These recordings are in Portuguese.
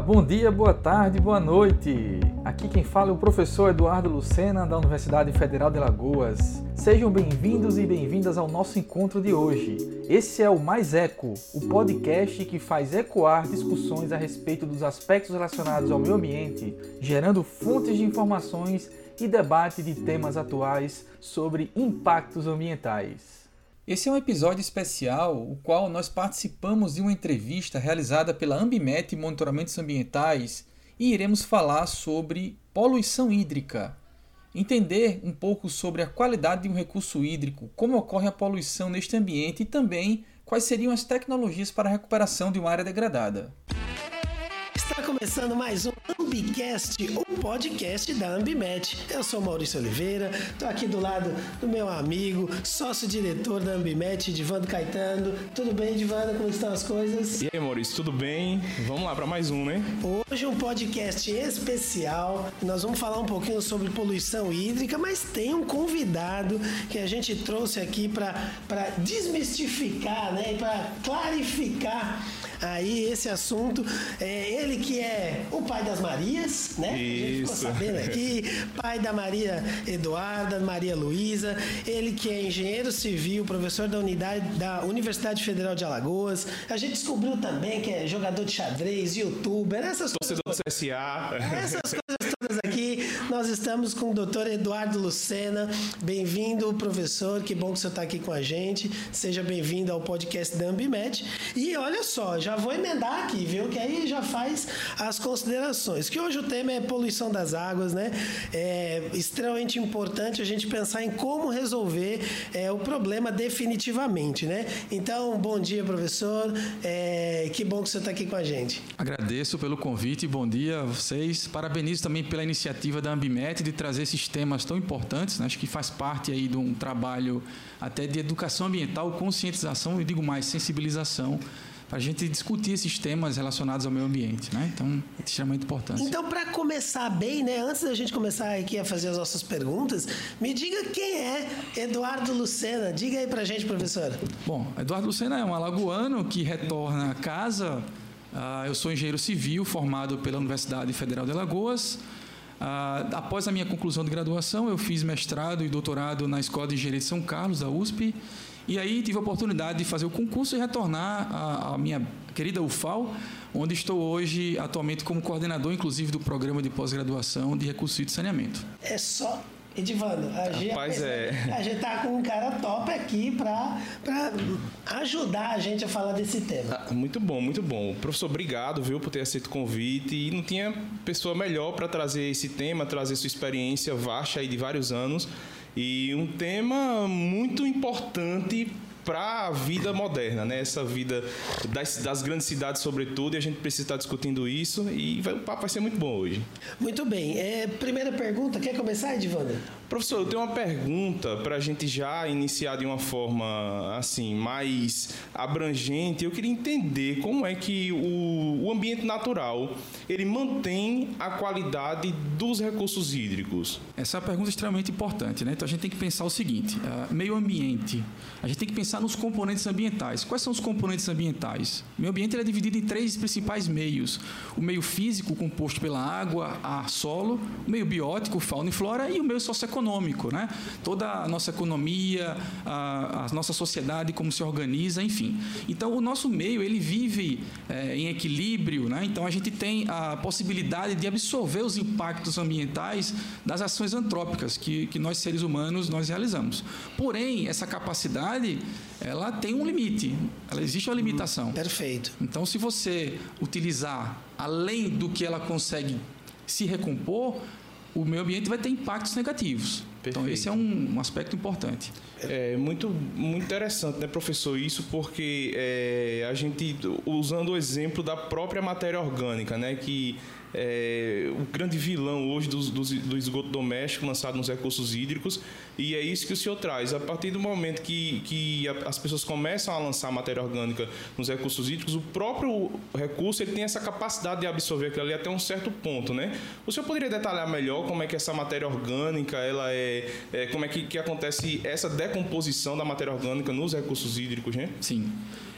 Bom dia, boa tarde, boa noite. Aqui quem fala é o professor Eduardo Lucena, da Universidade Federal de Lagoas. Sejam bem-vindos e bem-vindas ao nosso encontro de hoje. Esse é o Mais Eco, o podcast que faz ecoar discussões a respeito dos aspectos relacionados ao meio ambiente, gerando fontes de informações e debate de temas atuais sobre impactos ambientais. Esse é um episódio especial, o qual nós participamos de uma entrevista realizada pela Ambimet Monitoramentos Ambientais e iremos falar sobre poluição hídrica. Entender um pouco sobre a qualidade de um recurso hídrico, como ocorre a poluição neste ambiente e também quais seriam as tecnologias para a recuperação de uma área degradada. Está começando mais um Ambicast, o podcast da Ambimet. Eu sou Maurício Oliveira, estou aqui do lado do meu amigo, sócio-diretor da Ambimet, Divando Caetano. Tudo bem, Divando? Como estão as coisas? E aí, Maurício, tudo bem? Vamos lá para mais um, né? Hoje um podcast especial. Nós vamos falar um pouquinho sobre poluição hídrica, mas tem um convidado que a gente trouxe aqui para desmistificar, né, e para clarificar aí esse assunto. É ele que é o pai das Marias, né? Isso. A gente ficou sabendo aqui, pai da Maria Eduarda, Maria Luísa, ele que é engenheiro civil, professor da unidade da Universidade Federal de Alagoas. A gente descobriu também que é jogador de xadrez, youtuber, essas Torcedor coisas. do CSA. Essas coisas aqui. Nós estamos com o doutor Eduardo Lucena. Bem-vindo, professor. Que bom que você está aqui com a gente. Seja bem-vindo ao podcast da Ambimed. E olha só, já vou emendar aqui, viu? Que aí já faz as considerações. Que hoje o tema é poluição das águas, né? É extremamente importante a gente pensar em como resolver é, o problema definitivamente, né? Então, bom dia, professor. É, que bom que você está aqui com a gente. Agradeço pelo convite, bom dia a vocês. Parabenizo também pela iniciativa da Ambimet de trazer esses temas tão importantes. né? Acho que faz parte aí de um trabalho até de educação ambiental, conscientização e digo mais, sensibilização para a gente discutir esses temas relacionados ao meio ambiente, né? Então, é extremamente importante. Então, para começar bem, né, antes da gente começar aqui a fazer as nossas perguntas, me diga quem é Eduardo Lucena. Diga aí pra gente, professor. Bom, Eduardo Lucena é um alagoano que retorna a casa. Ah, eu sou engenheiro civil formado pela Universidade Federal de Alagoas. Ah, após a minha conclusão de graduação, eu fiz mestrado e doutorado na Escola de Engenharia de São Carlos, da USP. E aí tive a oportunidade de fazer o concurso e retornar à, à minha querida UFAL, onde estou hoje atualmente como coordenador, inclusive, do programa de pós-graduação de recursos e saneamento. É só Edivando, a gente, Rapaz, é. a gente tá com um cara top aqui para ajudar a gente a falar desse tema. Ah, Muito bom, muito bom. Professor, obrigado, viu, por ter aceito o convite. E não tinha pessoa melhor para trazer esse tema, trazer sua experiência vasta aí de vários anos. E um tema muito importante para a vida moderna, né? Essa vida das, das grandes cidades, sobretudo, e a gente precisa estar discutindo isso. E vai- o papo vai ser muito bom hoje. Muito bem. É, primeira pergunta, quer começar, Edivando? Professor, eu tenho uma pergunta para a gente já iniciar de uma forma assim mais abrangente. Eu queria entender como é que o, o ambiente natural ele mantém a qualidade dos recursos hídricos. Essa é uma pergunta extremamente importante, né? Então a gente tem que pensar o seguinte: ah, meio ambiente. A gente tem que pensar nos componentes ambientais. Quais são os componentes ambientais? O meio ambiente é dividido em três principais meios: o meio físico, composto pela água, ar, solo, o meio biótico, fauna e flora, e o meio socioeconômico, né? Toda a nossa economia, a, a nossa sociedade, como se organiza, enfim. Então o nosso meio ele vive eh, em equilíbrio, né? Então a gente tem a possibilidade de absorver os impactos ambientais das ações antrópicas que, que nós seres humanos nós realizamos. Porém, essa capacidade ela tem um limite, ela existe uma limitação. Perfeito. Então, se você utilizar além do que ela consegue se recompor, o meio ambiente vai ter impactos negativos. Então, Perfeito. esse é um, um aspecto importante. É muito, muito interessante, né, professor? Isso porque é, a gente, usando o exemplo da própria matéria orgânica, né, que é o grande vilão hoje do, do, do esgoto doméstico lançado nos recursos hídricos, e é isso que o senhor traz. A partir do momento que, que a- as pessoas começam a lançar matéria orgânica nos recursos hídricos, o próprio recurso ele tem essa capacidade de absorver aquilo ali até um certo ponto, né? O senhor poderia detalhar melhor como é que essa matéria orgânica, ela é, é, como é que, que acontece essa decomposição da matéria orgânica nos recursos hídricos, né? Sim.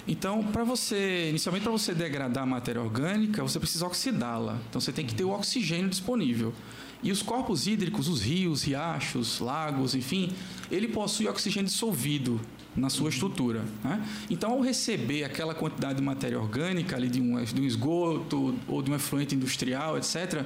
Então, para você, inicialmente para você degradar a matéria orgânica, você precisa oxidá-la. Então, você tem que ter o oxigênio disponível. E os corpos hídricos, os rios, riachos, lagos, enfim, ele possui oxigênio dissolvido na sua estrutura. Né? Então, ao receber aquela quantidade de matéria orgânica ali de um, de um esgoto ou de um efluente industrial, etc.,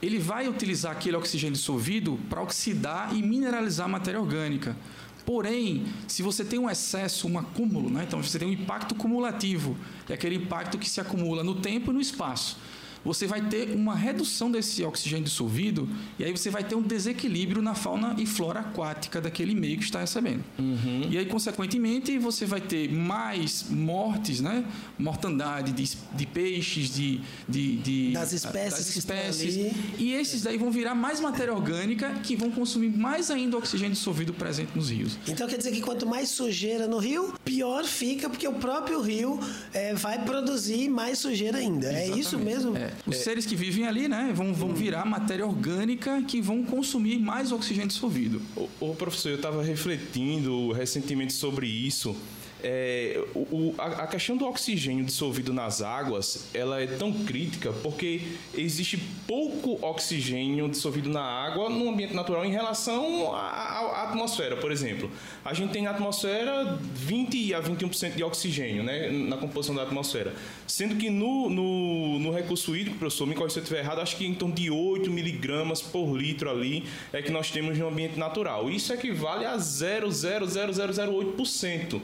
ele vai utilizar aquele oxigênio dissolvido para oxidar e mineralizar a matéria orgânica. Porém, se você tem um excesso, um acúmulo, né? então você tem um impacto cumulativo, é aquele impacto que se acumula no tempo e no espaço você vai ter uma redução desse oxigênio dissolvido e aí você vai ter um desequilíbrio na fauna e flora aquática daquele meio que está recebendo. Uhum. E aí, consequentemente, você vai ter mais mortes, né? mortandade de, de peixes, de, de, de das espécies, das espécies. E esses daí vão virar mais matéria orgânica que vão consumir mais ainda o oxigênio dissolvido presente nos rios. Então quer dizer que quanto mais sujeira no rio, pior fica, porque o próprio rio é, vai produzir mais sujeira ainda. Exatamente. É isso mesmo? É. Os é. seres que vivem ali, né, vão, vão virar matéria orgânica que vão consumir mais oxigênio dissolvido. Ô professor, eu estava refletindo recentemente sobre isso. É, o, a, a, questão do oxigênio dissolvido nas águas ela é tão crítica porque existe pouco oxigênio dissolvido na água no ambiente natural em relação à, atmosfera, por exemplo. A gente tem na atmosfera 20 a 21% de oxigênio né, na composição da atmosfera, sendo que no, no, no recurso hídrico, professor, me corrija se eu estiver errado, acho que em torno de 8 miligramas por litro ali é que nós temos no ambiente natural. Isso equivale a 0,00008%.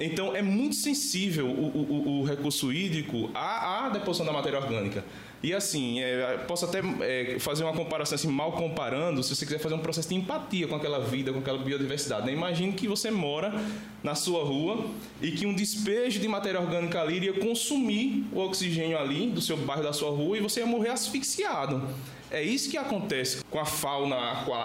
Então, é muito sensível o, o, o recurso hídrico à, à, deposição da matéria orgânica. E assim, é, posso até é, fazer uma comparação, assim, mal comparando, se você quiser fazer um processo de empatia com aquela vida, com aquela biodiversidade. Né? Imagine que você mora na sua rua e que um despejo de matéria orgânica ali iria consumir o oxigênio ali do seu bairro, da sua rua, e você ia morrer asfixiado. É isso que acontece com a fauna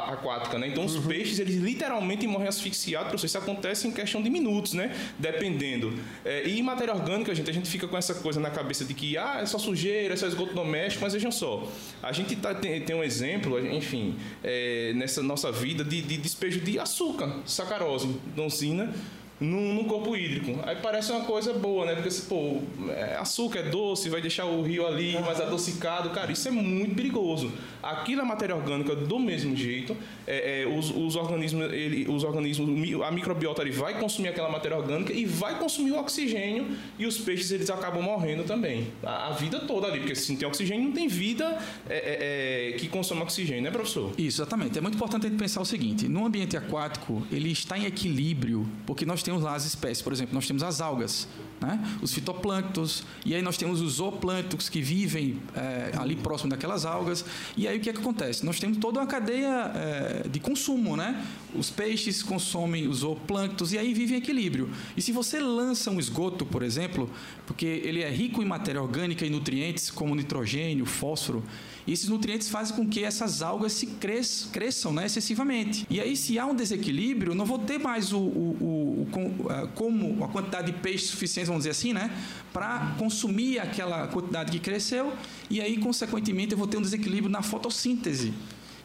aquática, né? Então os uhum. peixes, eles literalmente morrem asfixiados, isso acontece em questão de minutos, né? Dependendo. É, e matéria orgânica, gente, a gente fica com essa coisa na cabeça de que, ah, é só sujeira, é só esgoto doméstico, mas vejam só, a gente tá, tem, tem um exemplo, enfim, é, nessa nossa vida de, de despejo de açúcar, sacarose, donzina, num, corpo hídrico. Aí parece uma coisa boa, né? Porque, pô, é, açúcar é doce, vai deixar o rio ali mais adocicado. Cara, isso é muito perigoso. Aquilo é matéria orgânica do mesmo jeito. É, é, os, os, organismos, ele, os organismos, a microbiota ele vai consumir aquela matéria orgânica e vai consumir o oxigênio e os peixes eles acabam morrendo também. A, a vida toda ali, porque se não tem oxigênio, não tem vida é, é, é, que consome oxigênio, né, professor? Isso, exatamente. É muito importante a gente pensar o seguinte: no ambiente aquático, ele está em equilíbrio, porque nós temos lá as espécies, por exemplo, nós temos as algas, né? os fitoplânctons, e aí nós temos os zooplânctons que vivem é, ali próximo daquelas algas. E aí o que, é que acontece? Nós temos toda uma cadeia é, de consumo, né? Os peixes consomem os zooplânctons e aí vivem em equilíbrio. E se você lança um esgoto, por exemplo, porque ele é rico em matéria orgânica e nutrientes como nitrogênio, fósforo, e esses nutrientes fazem com que essas algas se cres, cresçam né, excessivamente. E aí, se há um desequilíbrio, eu não vou ter mais o, o, o, o como a quantidade de peixe suficiente, vamos dizer assim, né, para consumir aquela quantidade que cresceu. E aí, consequentemente, eu vou ter um desequilíbrio na fotossíntese.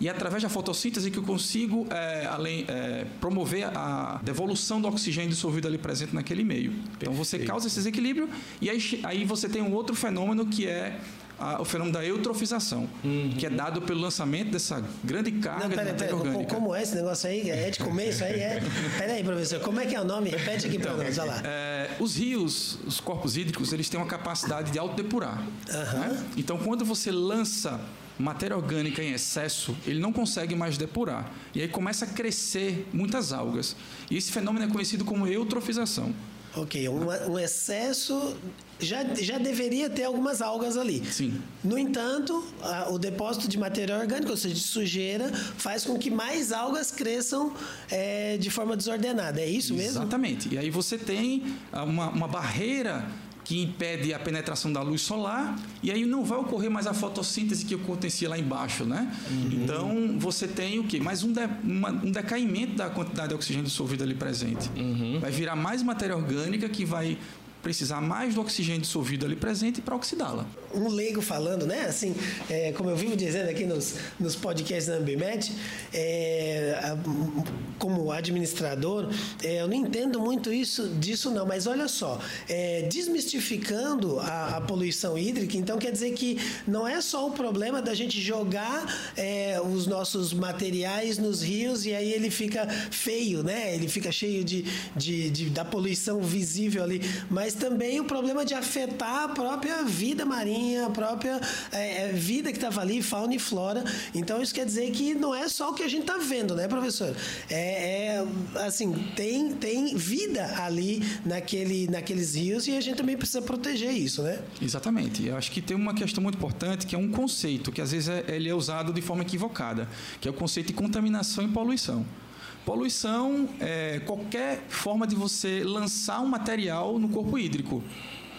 E é através da fotossíntese que eu consigo é, além, é, promover a devolução do oxigênio dissolvido ali presente naquele meio. Então você causa esse desequilíbrio e aí, aí você tem um outro fenômeno que é a, o fenômeno da eutrofização, uhum. que é dado pelo lançamento dessa grande carga Não, pera, de matéria pera, orgânica. Como é esse negócio aí? É de comer isso aí? É? Peraí, professor, como é que é o nome? Repete aqui então, para nós, olha lá. É, os rios, os corpos hídricos, eles têm uma capacidade de autodepurar. Uhum. Né? Então, quando você lança matéria orgânica em excesso, ele não consegue mais depurar. E aí começa a crescer muitas algas. E esse fenômeno é conhecido como eutrofização. Ok, um, um, excesso já, já deveria ter algumas algas ali. Sim. No entanto, a, o depósito de matéria orgânica, ou seja, de sujeira, faz com que mais algas cresçam é, de forma desordenada. É isso mesmo? Exatamente. E aí você tem uma, uma barreira que impede a penetração da luz solar e aí não vai ocorrer mais a fotossíntese que acontecia lá embaixo, né? Uhum. Então você tem o quê? Mais um, de, uma, um decaimento da quantidade de oxigênio dissolvido ali presente. Uhum. Vai virar mais matéria orgânica que vai precisar mais do oxigênio dissolvido ali presente para oxidá-la. Um leigo falando, né? Assim, é, como eu vivo dizendo aqui nos, nos podcasts da Ambimed, é, como administrador, é, eu não entendo muito isso disso não, mas olha só, é, desmistificando a, a, poluição hídrica, então quer dizer que não é só o problema da gente jogar é, os nossos materiais nos rios e aí ele fica feio, né? Ele fica cheio de, de, de da poluição visível ali, mas mas também o problema de afetar a própria vida marinha, a própria é, é vida que estava ali, fauna e flora. Então isso quer dizer que não é só o que a gente está vendo, né, professor? É, é, assim, tem, tem vida ali naquele, naqueles rios e a gente também precisa proteger isso, né? Exatamente. Eu acho que tem uma questão muito importante que é um conceito que às vezes é, ele é usado de forma equivocada, que é o conceito de contaminação e poluição. Poluição é qualquer forma de você lançar um material no corpo hídrico.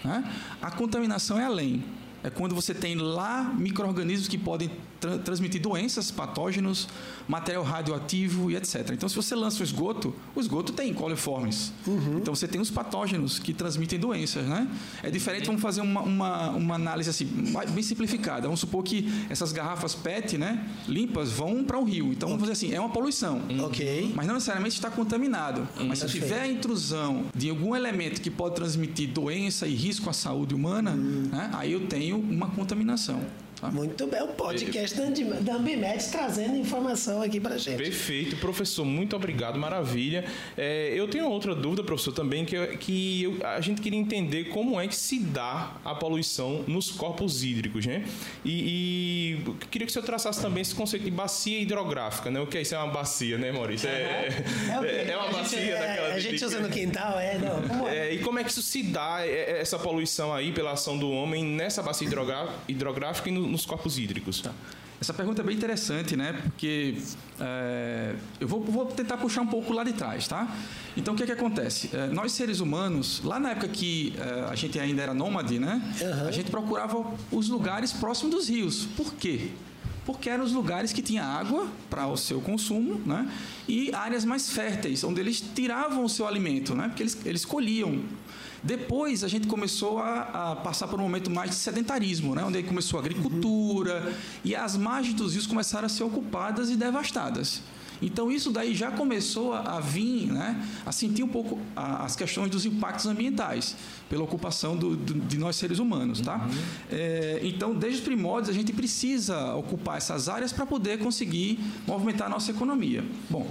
Né? A contaminação é além. É quando você tem lá micro-organismos que podem tra transmitir doenças, patógenos, material radioativo e etc. Então, se você lança o esgoto, o esgoto tem coliformes. Uhum. Então, você tem os patógenos que transmitem doenças, né? É diferente, vamos fazer uma, uma, uma, análise assim, bem simplificada. Vamos supor que essas garrafas PET, né, limpas, vão para um rio. Então, vamos dizer assim, é uma poluição. Ok. Mas não necessariamente está contaminado. Uhum. Mas se tiver a intrusão de algum elemento que pode transmitir doença e risco à saúde humana, uhum. né, aí eu tenho uma contaminação. Tá? Muito bem, o podcast da Ambimed trazendo informação aqui para gente. Perfeito, professor, muito obrigado, maravilha. É, eu tenho outra dúvida, professor, também, que, que eu, a gente queria entender como é que se dá a poluição nos corpos hídricos, né? E, e queria que o senhor traçasse também esse conceito de bacia hidrográfica, né? O que é isso? É uma bacia, né, Maurício? É, é, é, é uma bacia gente, daquela... A gente usa no quintal, é? Não, como é? E como é que isso se dá, essa poluição aí, pela ação do homem, nessa bacia hidrográfica e no, nos corpos hídricos? Tá. Essa pergunta é bem interessante, né? Porque é, eu vou, vou, tentar puxar um pouco lá de trás, tá? Então, o que, é que acontece? É, nós, seres humanos, lá na época que é, a gente ainda era nômade, né? Uhum. A gente procurava os lugares próximos dos rios. Por quê? Porque eram os lugares que tinha água para o seu consumo, né? E áreas mais férteis, onde eles tiravam o seu alimento, né? Porque eles, eles colhiam depois a gente começou a, a, passar por um momento mais de sedentarismo, né? onde aí começou a agricultura uhum. e as margens dos rios começaram a ser ocupadas e devastadas. Então isso daí já começou a, a vir, né, a sentir um pouco a, as questões dos impactos ambientais pela ocupação do, do, de nós seres humanos, tá? Uhum. É, então desde os primórdios a gente precisa ocupar essas áreas para poder conseguir movimentar a nossa economia. Bom,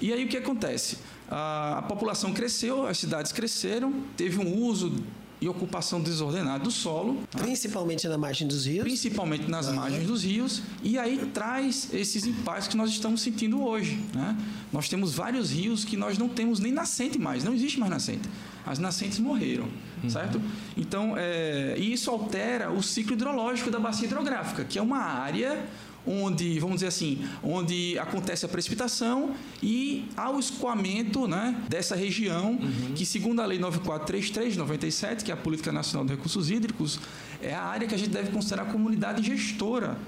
e aí o que acontece? A população cresceu, as cidades cresceram, teve um uso e ocupação desordenada do solo. Principalmente na margem dos rios? Principalmente nas uhum. margens dos rios. E aí traz esses impactos que nós estamos sentindo hoje. Né? Nós temos vários rios que nós não temos nem nascente mais, não existe mais nascente. As nascentes morreram, uhum. certo? Então, é, e isso altera o ciclo hidrológico da bacia hidrográfica, que é uma área onde, vamos dizer assim, onde acontece a precipitação e há o escoamento né, dessa região, uhum. que segundo a Lei 9433 de 97, que é a Política Nacional de Recursos Hídricos, é a área que a gente deve considerar comunidade gestora.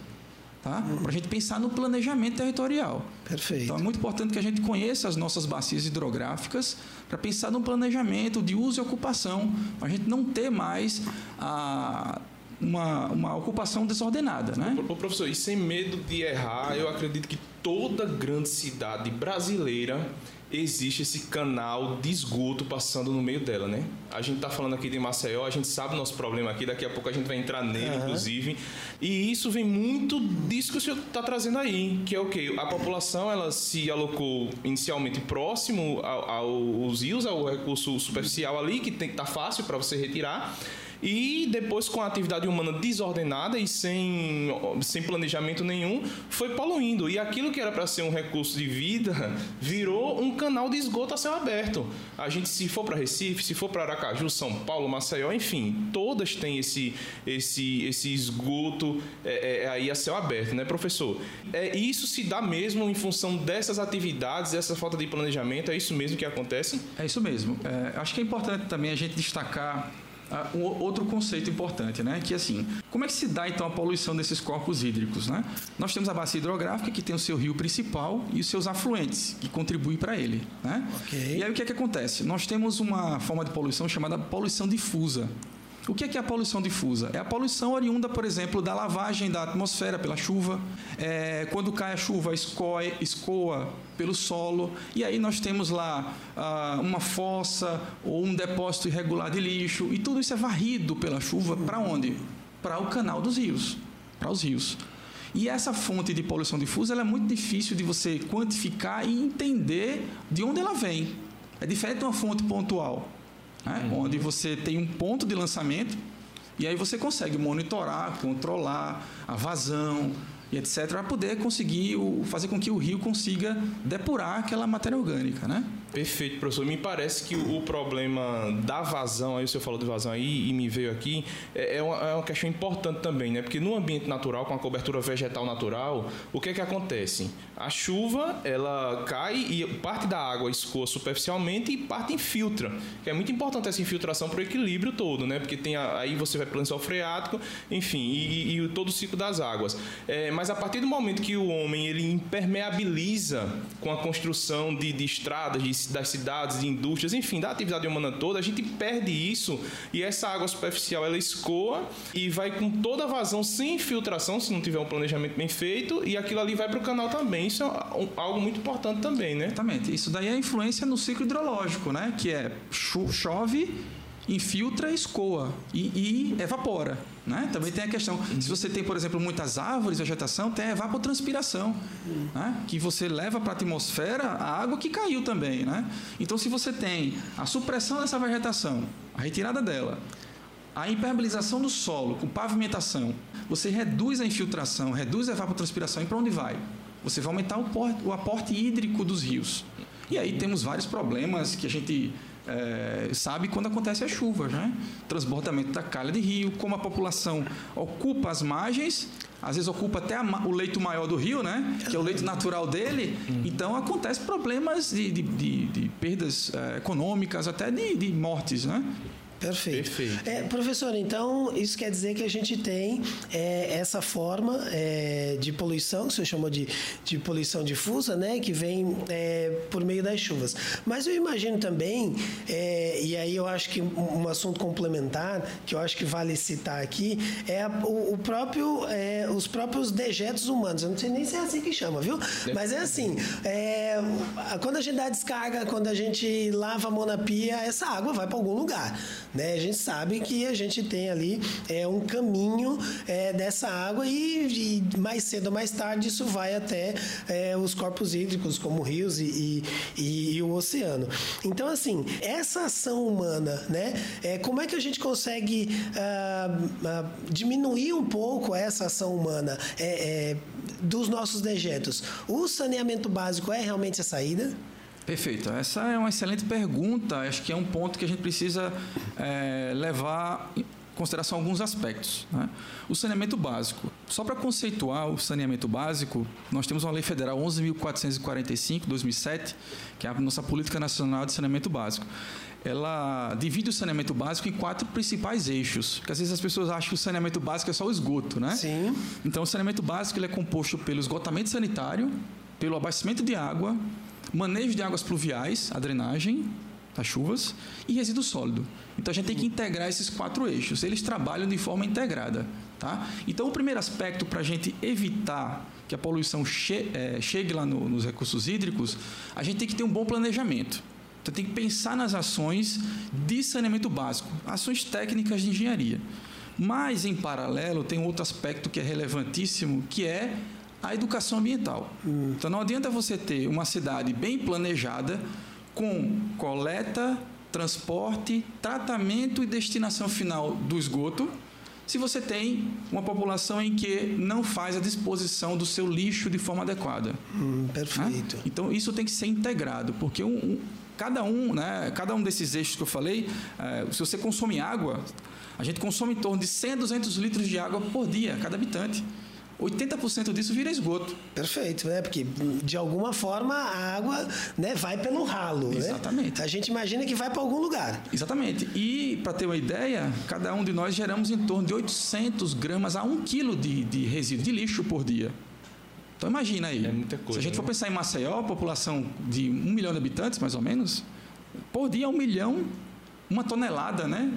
Tá? Uhum. Para a gente pensar no planejamento territorial. Perfeito. Então é muito importante que a gente conheça as nossas bacias hidrográficas para pensar no planejamento de uso e ocupação, para a gente não ter mais a uma, uma ocupação desordenada, né? Professor, e sem medo de errar, eu acredito que toda grande cidade brasileira existe esse canal de esgoto passando no meio dela, né? A gente está falando aqui de Maceió, a gente sabe o nosso problema aqui, daqui a pouco a gente vai entrar nele, uhum. inclusive. E isso vem muito disso que o senhor está trazendo aí, que é o quê? A população, ela se alocou inicialmente próximo aos rios, ao recurso superficial ali, que tem tá fácil para você retirar e depois, com a atividade humana desordenada e sem, sem planejamento nenhum, foi poluindo. E aquilo que era para ser um recurso de vida virou um canal de esgoto a céu aberto. A gente, se for para Recife, se for para Aracaju, São Paulo, Maceió, enfim, todas têm esse, esse, esse esgoto é, é, aí a céu aberto, né, professor? É, isso se dá mesmo em função dessas atividades, dessa falta de planejamento? É isso mesmo que acontece? É isso mesmo. É, acho que é importante também a gente destacar um outro conceito importante, né? Que assim, como é que se dá então a poluição desses corpos hídricos, né? Nós temos a bacia hidrográfica que tem o seu rio principal e os seus afluentes que contribuem para ele, né? Okay. E aí o que é que acontece? Nós temos uma forma de poluição chamada poluição difusa. O que é, que é a poluição difusa? É a poluição oriunda, por exemplo, da lavagem da atmosfera pela chuva. É, quando cai a chuva, escoe, escoa pelo solo. E aí nós temos lá ah, uma fossa ou um depósito irregular de lixo. E tudo isso é varrido pela chuva para onde? Para o canal dos rios, para os rios. E essa fonte de poluição difusa é muito difícil de você quantificar e entender de onde ela vem. É diferente de uma fonte pontual né? uhum. onde você tem um ponto de lançamento e aí você consegue monitorar, controlar a vazão, e etc., para poder conseguir o, fazer com que o rio consiga depurar aquela matéria orgânica, né? Perfeito, professor. Me parece que o, problema da vazão, aí o senhor falou de vazão aí e me veio aqui, é, é, uma, é uma questão importante também, né? Porque no ambiente natural, com a cobertura vegetal natural, o que é que acontece? A chuva, ela cai e parte da água escoa superficialmente e parte infiltra, que é muito importante essa infiltração para o equilíbrio todo, né? Porque tem a, aí você vai para o lençol freático, enfim, e, e, e, todo o ciclo das águas. É, mas a partir do momento que o homem ele impermeabiliza com a construção de, de estradas, de, das cidades, de indústrias, enfim, da atividade humana toda, a gente perde isso e essa água superficial ela escoa e vai com toda a vazão sem infiltração, se não tiver um planejamento bem feito, e aquilo ali vai para o canal também. Isso é algo muito importante também, né? Exatamente. Isso daí é influência no ciclo hidrológico, né? Que é chove infiltra, escoa e, e evapora. Né? Também tem a questão, se você tem, por exemplo, muitas árvores, vegetação, tem a evapotranspiração, né? que você leva para a atmosfera a água que caiu também. Né? Então, se você tem a supressão dessa vegetação, a retirada dela, a impermeabilização do solo com pavimentação, você reduz a infiltração, reduz a evapotranspiração, e para onde vai? Você vai aumentar o, porte, o aporte hídrico dos rios. E aí temos vários problemas que a gente é, sabe quando acontece a chuva, né? Transbordamento da calha de rio, como a população ocupa as margens, às vezes ocupa até a, o leito maior do rio, né? Que é o leito natural dele. Então acontece problemas de, de, de, de perdas é, econômicas, até de mortes, né? Perfeito. Perfeito. É, professor, então isso quer dizer que a gente tem é, essa forma é, de poluição, que o senhor chamou de, de poluição difusa, né, que vem é, por meio das chuvas. Mas eu imagino também, é, e aí eu acho que um assunto complementar, que eu acho que vale citar aqui, é o, o próprio, é, os próprios dejetos humanos. Eu não sei nem se é assim que chama, viu? Mas é assim, quando a gente dá descarga, quando a gente lava a mão na pia, essa água vai para algum lugar. Né? A gente sabe que a gente tem ali é, um caminho é, dessa água e, e, mais cedo ou mais tarde isso vai até é, os corpos hídricos, como rios e, e, e, o oceano. Então, assim, essa ação humana, né? É, como é que a gente consegue ah, ah, diminuir um pouco essa ação humana é, é dos nossos dejetos? O saneamento básico é realmente a saída? Perfeito. Essa é uma excelente pergunta. Acho que é um ponto que a gente precisa é, levar em consideração alguns aspectos. Né? O saneamento básico. Só para conceituar o saneamento básico, nós temos uma lei federal 11.445, 2007, que é a nossa política nacional de saneamento básico. Ela divide o saneamento básico em quatro principais eixos. Porque às vezes as pessoas acham que o saneamento básico é só o esgoto, né? Sim. Então, o saneamento básico ele é composto pelo esgotamento sanitário, pelo abastecimento de água, manejo de águas pluviais, a drenagem das chuvas e resíduo sólido. Então a gente tem que integrar esses quatro eixos. Eles trabalham de forma integrada. Tá? Então o primeiro aspecto para a gente evitar que a poluição che é, chegue lá no, nos recursos hídricos, a gente tem que ter um bom planejamento. Então tem que pensar nas ações de saneamento básico, ações técnicas de engenharia. Mas, em paralelo, tem outro aspecto que é relevantíssimo, que é a educação ambiental. Então não adianta você ter uma cidade bem planejada com coleta, transporte, tratamento e destinação final do esgoto, se você tem uma população em que não faz a disposição do seu lixo de forma adequada. Hum, perfeito. Né? Então isso tem que ser integrado, porque um, um, cada um, né, cada um desses eixos que eu falei, é, se você consome água, a gente consome em torno de 100 a 200 litros de água por dia, cada habitante. 80% disso vira esgoto. Perfeito, né? Porque de alguma forma a água né, vai pelo ralo. né? Exatamente. A gente imagina que vai para algum lugar. Exatamente. E, para ter uma ideia, cada um de nós geramos em torno de 800 gramas a 1 quilo de, de resíduo de lixo por dia. Então imagina aí. É muita coisa, Se a gente for né? pensar em Maceió, população de um milhão de habitantes, mais ou menos, por dia um milhão, uma tonelada, né?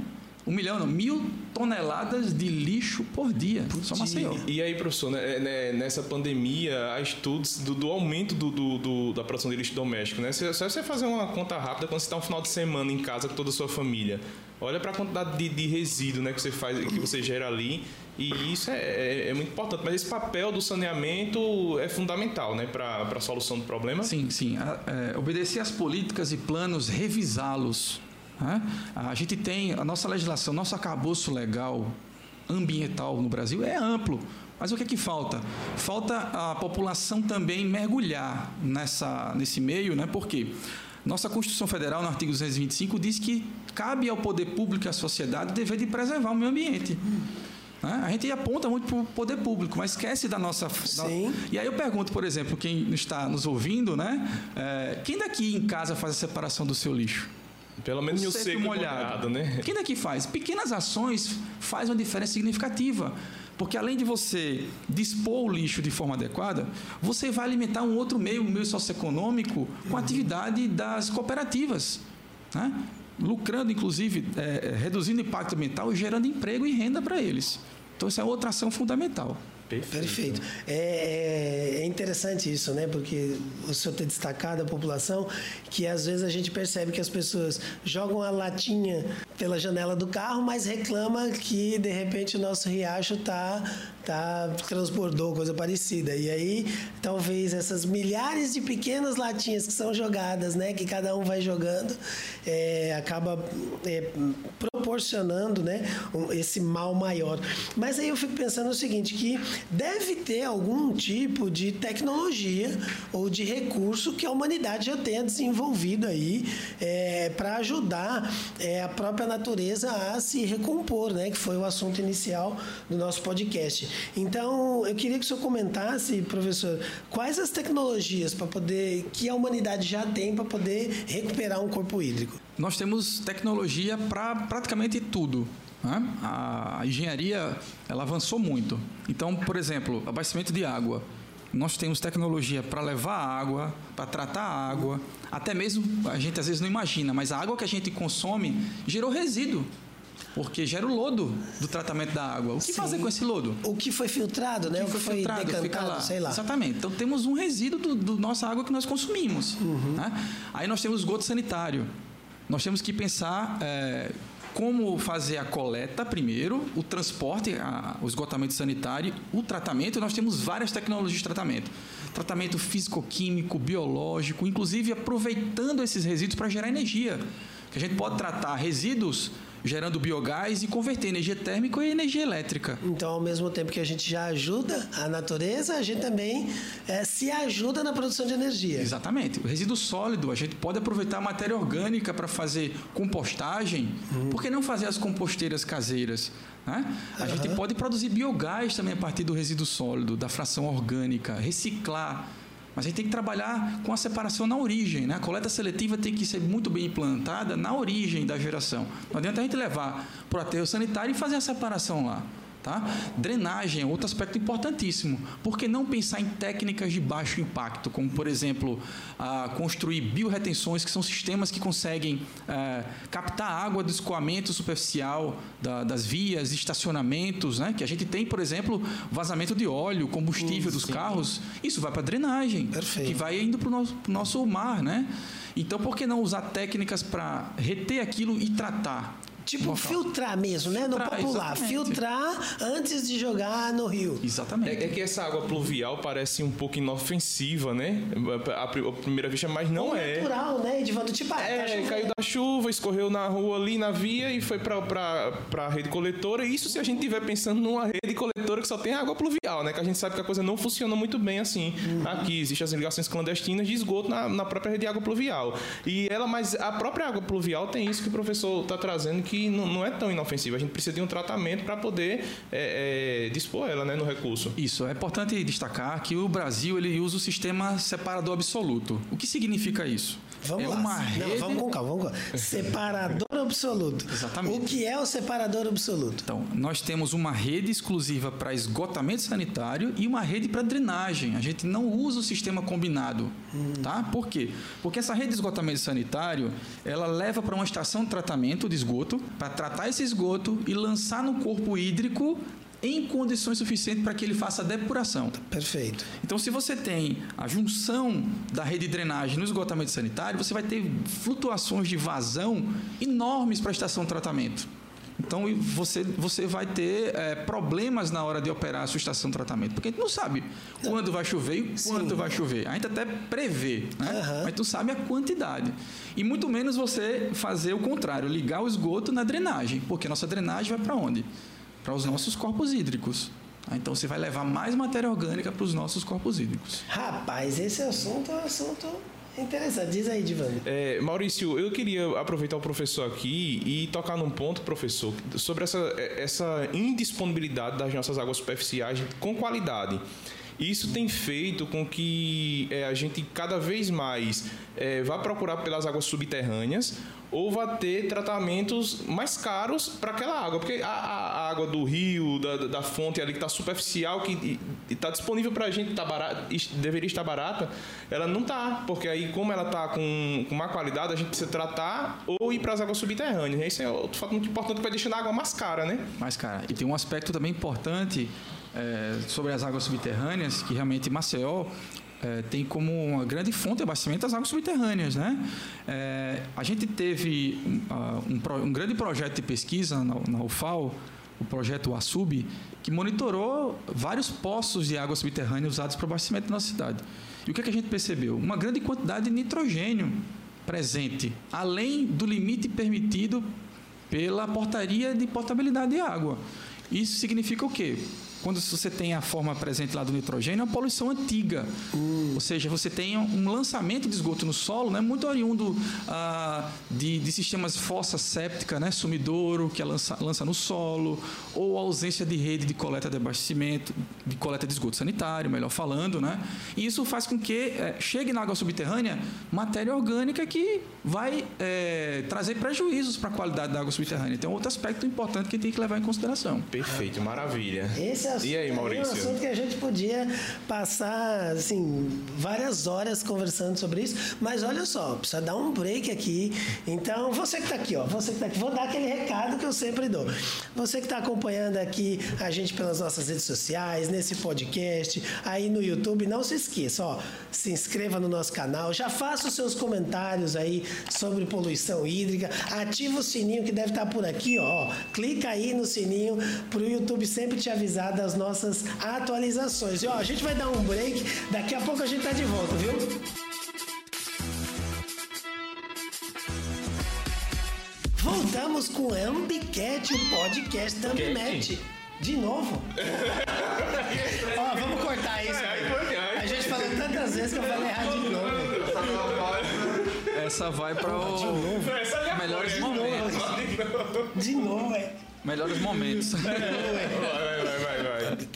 Um milhão, não, mil toneladas de lixo por dia. Só Maceió. E, e aí, professor, né, né, nessa pandemia, há estudos do, do aumento do, do- do- da produção de lixo doméstico, né? Se, só você fazer uma conta rápida quando você está um final de semana em casa com toda a sua família, olha para a quantidade de, de resíduo né, que você faz, que você gera ali, e isso é, é- é muito importante. Mas esse papel do saneamento é fundamental, né, para a solução do problema. Sim, sim. A- é, obedecer às políticas e planos, revisá-los. Né? A gente tem a nossa legislação, nosso arcabouço legal ambiental no Brasil é amplo. Mas o que é que falta? Falta a população também mergulhar nessa, nesse meio, né? Por quê? Nossa Constituição Federal, no artigo 225, diz que cabe ao poder público e à sociedade o dever de preservar o meio ambiente. né? A gente aponta muito para o poder público, mas esquece da nossa. da- Sim. e aí eu pergunto, por exemplo, quem está nos ouvindo, né? É, quem daqui em casa faz a separação do seu lixo? Pelo menos O no seco seco molhado, né? Quem daqui faz? Pequenas ações fazem uma diferença significativa. Porque além de você dispor o lixo de forma adequada, você vai alimentar um outro meio, um meio socioeconômico, com a atividade das cooperativas. Né? Lucrando, inclusive, é, é, reduzindo o impacto ambiental e gerando emprego e renda para eles. Então, essa é outra ação fundamental. Perfeito. É, é- é interessante isso, né? Porque o senhor ter destacado a população, que às vezes a gente percebe que as pessoas jogam a latinha pela janela do carro, mas reclama que de repente o nosso riacho tá, tá transbordou, coisa parecida. E aí, talvez essas milhares de pequenas latinhas que são jogadas, né? Que cada um vai jogando, é, acaba é, proporcionando, né? esse mal maior. Mas aí eu fico pensando o seguinte, que deve ter algum tipo de tecnologia ou de recurso que a humanidade já tenha desenvolvido aí para ajudar é, a própria natureza a se recompor, né? Que foi o assunto inicial do nosso podcast. Então, eu queria que o senhor comentasse, professor, quais as tecnologias para poder que a humanidade já tem para poder recuperar um corpo hídrico. Nós temos tecnologia para praticamente tudo. né? A engenharia ela avançou muito. Então, por exemplo, abastecimento de água. Nós temos tecnologia para levar água, para tratar água. Até mesmo a gente às vezes não imagina, mas a água que a gente consome gerou resíduo, porque gera o lodo do tratamento da água. O que Sim. fazer com esse lodo? O que foi filtrado, né? O que foi, filtrado, fica decantado, lá. sei lá. Exatamente. Então temos um resíduo do, do nossa água que nós consumimos. Uhum. né? Aí nós temos esgoto sanitário. Nós temos que pensar é, como fazer a coleta primeiro, o transporte, a- o esgotamento sanitário, o tratamento. Nós temos várias tecnologias de tratamento. Tratamento físico-químico, biológico, inclusive aproveitando esses resíduos para gerar energia. Que a gente pode tratar resíduos gerando biogás e converter energia térmica em energia elétrica. Então, ao mesmo tempo que a gente já ajuda a natureza, a gente também eh, se ajuda na produção de energia. Exatamente. O resíduo sólido, a gente pode aproveitar a matéria orgânica para fazer compostagem. Por que não fazer as composteiras caseiras? né? A gente pode produzir biogás também a partir do resíduo sólido, da fração orgânica, reciclar. Mas a gente tem que trabalhar com a separação na origem. Né? A coleta seletiva tem que ser muito bem implantada na origem da geração. Não adianta a gente levar para o aterro sanitário e fazer a separação lá. Tá? Drenagem é outro aspecto importantíssimo. Por que não pensar em técnicas de baixo impacto, como, por exemplo, a construir biorretenções, que são sistemas que conseguem eh, captar água do escoamento superficial da- das vias, estacionamentos, né? que a gente tem, por exemplo, vazamento de óleo, combustível dos carros. Isso vai para drenagem, Perfeito. que vai indo para o nosso, nosso mar. Né? Então, por que não usar técnicas para reter aquilo e tratar? Tipo, Local. filtrar mesmo, né? No Filtrar, popular. exatamente. Filtrar antes de jogar no rio. Exatamente. É, é que essa água pluvial parece um pouco inofensiva, né? A, a primeira vista, mas não é. Natural, né, Edivando? Tipo, ah, tá É, chovendo. caiu da chuva, escorreu na rua ali, na via e foi pra, pra, pra rede coletora. Isso se a gente estiver pensando numa rede coletora que só tem água pluvial, né? Que a gente sabe que a coisa não funciona muito bem assim. Aqui existem as ligações clandestinas de esgoto na, na própria rede de água pluvial. E ela, mas a própria água pluvial tem isso que o professor está trazendo, que que não, não é tão inofensiva. A gente precisa de um tratamento para poder é, é, dispor ela né, no recurso. Isso, é importante destacar que o Brasil ele usa o sistema separador absoluto. O que significa isso? Vamos é lá. uma Não, rede... vamos com calma, vamos com. Separador absoluto. Exatamente. O que é o separador absoluto? Então, nós temos uma rede exclusiva para esgotamento sanitário e uma rede para drenagem. A gente não usa o sistema combinado, tá? Por quê? Porque essa rede de esgotamento sanitário, ela leva para uma estação de tratamento de esgoto, para tratar esse esgoto e lançar no corpo hídrico em condições suficientes para que ele faça a depuração. Perfeito. Então, se você tem a junção da rede de drenagem no esgotamento sanitário, você vai ter flutuações de vazão enormes para a estação de tratamento. Então, você, você vai ter é, problemas na hora de operar a sua estação de tratamento, porque a gente não sabe quando vai chover e quanto Sim. vai chover. A gente até prevê, né? Aham. mas tu sabe a quantidade. E muito menos você fazer o contrário, ligar o esgoto na drenagem, porque a nossa drenagem vai para onde? Para os nossos corpos hídricos. Ah, Então você vai levar mais matéria orgânica para os nossos corpos hídricos. Rapaz, esse assunto é um assunto interessante. Diz aí, Divani. É, Maurício, eu queria aproveitar o professor aqui e tocar num ponto, professor, sobre essa, essa indisponibilidade das nossas águas superficiais com qualidade. Isso tem feito com que é, a gente cada vez mais é, vá procurar pelas águas subterrâneas ou vá ter tratamentos mais caros para aquela água. Porque a, a- água do rio, da, da- fonte ali que está superficial, que está disponível para a gente, tá barata, deveria estar barata, ela não está. Porque aí, como ela está com, com má qualidade, a gente precisa tratar ou ir para as águas subterrâneas. Esse é outro fato muito importante vai deixando a água mais cara, né? Mas, cara, e tem um aspecto também importante é, sobre as águas subterrâneas, que realmente Maceió é, tem como uma grande fonte de abastecimento as águas subterrâneas, né? É, a gente teve um, ah, um pro- um grande projeto de pesquisa na, na UFAL, o projeto ASUB, que monitorou vários poços de água subterrânea usados para abastecimento da nossa cidade. E o que, é que a gente percebeu? Uma grande quantidade de nitrogênio presente, além do limite permitido pela portaria de potabilidade de água. Isso significa o quê? Quando você tem a forma presente lá do nitrogênio, é uma poluição antiga. Ou seja, você tem um lançamento de esgoto no solo, né, muito oriundo ah, de, de sistemas fossa séptica, né, sumidouro, que é lança, lança no solo, ou ausência de rede de coleta de abastecimento, de coleta de esgoto sanitário, melhor falando. Né? E isso faz com que eh, chegue na água subterrânea matéria orgânica que vai eh, trazer prejuízos para a qualidade da água subterrânea. Então, outro aspecto importante que tem que levar em consideração. Perfeito, maravilha. Esse assunto e aí, é um Maurício? assunto que a gente podia passar, assim, várias horas conversando sobre isso. Mas olha só, precisa dar um break aqui. Então, você que está aqui, ó, você que tá aqui, vou dar aquele recado que eu sempre dou. Você que está acompanhando aqui a gente pelas nossas redes sociais, nesse podcast, aí no YouTube, não se esqueça, ó, se inscreva no nosso canal, já faça os seus comentários aí sobre poluição hídrica, ativa o sininho que deve estar por aqui, ó, clica aí no sininho para o YouTube sempre te avisar das nossas atualizações. E ó, a gente vai dar um break, daqui a pouco a gente tá de volta, viu? Voltamos com o Ambicat, o podcast da Ambimet. De novo? Ó, vamos cortar isso. velho. A gente falou tantas vezes que eu falei errado de novo. Essa vai para o melhores momentos. De novo, é. Melhores momentos. Vai, vai, vai, vai, vai.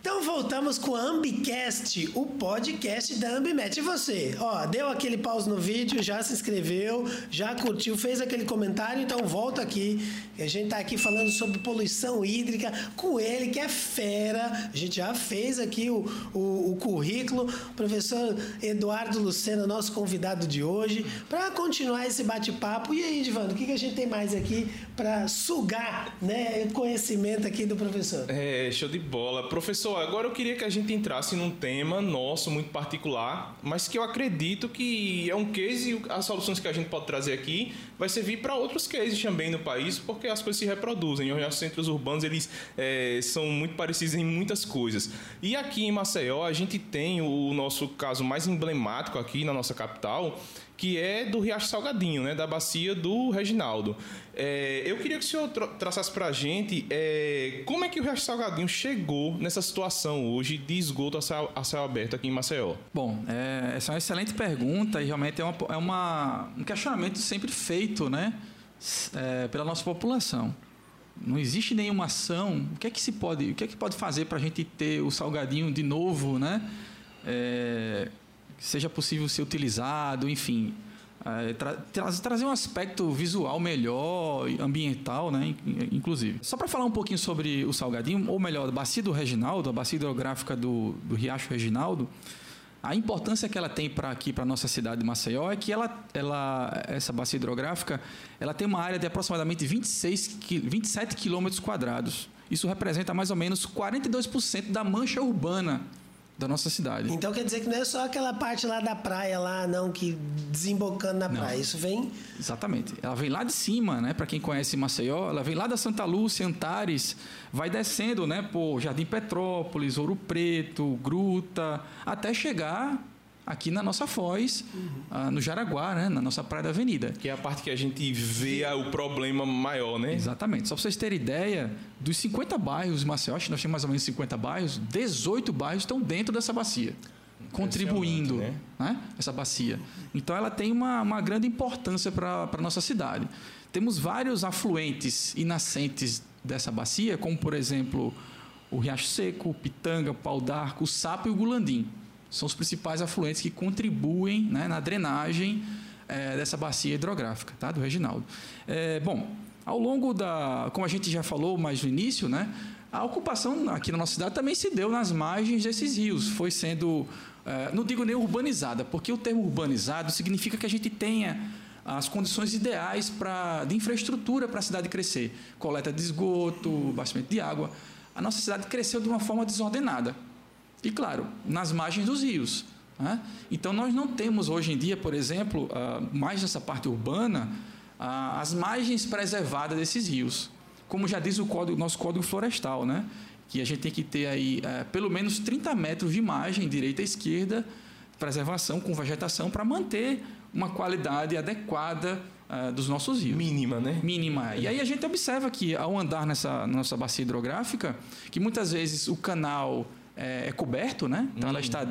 Então voltamos com o Ambicast, o podcast da Ambimet. E você? Ó, deu aquele pause no vídeo, já se inscreveu, já curtiu, fez aquele comentário, então volta aqui. A gente tá aqui falando sobre poluição hídrica com ele, que é fera. A gente já fez aqui o, o, o currículo. Professor Eduardo Lucena, nosso convidado de hoje, para continuar esse bate-papo. E aí, Divano, o que, que a gente tem mais aqui para sugar né, o conhecimento aqui do professor? É, show de bola. Professor, agora eu queria que a gente entrasse num tema nosso muito particular, mas que eu acredito que é um case e as soluções que a gente pode trazer aqui vai servir para outros cases também no país, porque as coisas se reproduzem. Os centros urbanos eles é, são muito parecidos em muitas coisas. E aqui em Maceió a gente tem o nosso caso mais emblemático aqui na nossa capital, que é do Riacho Salgadinho, né, da bacia do Reginaldo. É, eu queria que o senhor tra traçasse para a gente é, como é que o Riacho Salgadinho chegou nessa situação hoje de esgoto a céu, a céu aberto aqui em Maceió. Bom, é, essa é uma excelente pergunta e realmente é, uma, é uma- um questionamento sempre feito, né? é, pela nossa população. Não existe nenhuma ação. O que é que se pode, o que é que pode fazer para a gente ter o salgadinho de novo, né? É, seja possível ser utilizado, enfim, é, tra trazer um aspecto visual melhor, ambiental, né? Inclusive. Só para falar um pouquinho sobre o salgadinho, ou melhor, a bacia do Reginaldo, a bacia hidrográfica do, do Riacho Reginaldo. A importância que ela tem para aqui, para nossa cidade de Maceió, é que ela, ela, essa bacia hidrográfica, ela tem uma área de aproximadamente 26, 27 quilômetros quadrados. Isso representa mais ou menos 42% da mancha urbana da nossa cidade. Então quer dizer que não é só aquela parte lá da praia lá, não, que desembocando na não. praia. Isso vem. Exatamente. Ela vem lá de cima, né? Para quem conhece Maceió, ela vem lá da Santa Lúcia, Antares, vai descendo, né? Por Jardim Petrópolis, Ouro Preto, Gruta, até chegar aqui na nossa Foz, uhum. no Jaraguá, né? na nossa Praia da Avenida. Que é a parte que a gente vê o problema maior, né? Exatamente. Só para vocês terem ideia, dos 50 bairros Maceió, acho que nós temos mais ou menos 50 bairros, 18 bairros estão dentro dessa bacia contribuindo né? Né? essa bacia. Então ela tem uma, uma grande importância para a nossa cidade. Temos vários afluentes e nascentes dessa bacia, como por exemplo o Riacho Seco, o Pitanga, o Pau d'Arco, o Sapo e o Gulandim são os principais afluentes que contribuem né, na drenagem é, dessa bacia hidrográfica, tá? do Reginaldo. É, bom, ao longo da. Como a gente já falou mais no início, né, a ocupação aqui na nossa cidade também se deu nas margens desses rios. Foi sendo. É, não digo nem urbanizada, porque o termo urbanizado significa que a gente tenha as condições ideais pra, de infraestrutura para a cidade crescer. Coleta de esgoto, abastecimento de água. A nossa cidade cresceu de uma forma desordenada. E, claro, nas margens dos rios. Né? Então, nós não temos hoje em dia, por exemplo, ah, mais nessa parte urbana, ah, as margens preservadas desses rios. Como já diz o código, nosso código florestal, né? que a gente tem que ter aí eh, pelo menos 30 metros de margem, direita e esquerda, preservação com vegetação, para manter uma qualidade adequada uh, dos nossos rios. Mínima, né? Mínima. E aí a gente observa que, ao andar nessa nossa bacia hidrográfica, que muitas vezes o canal é, é coberto, né? Então ela está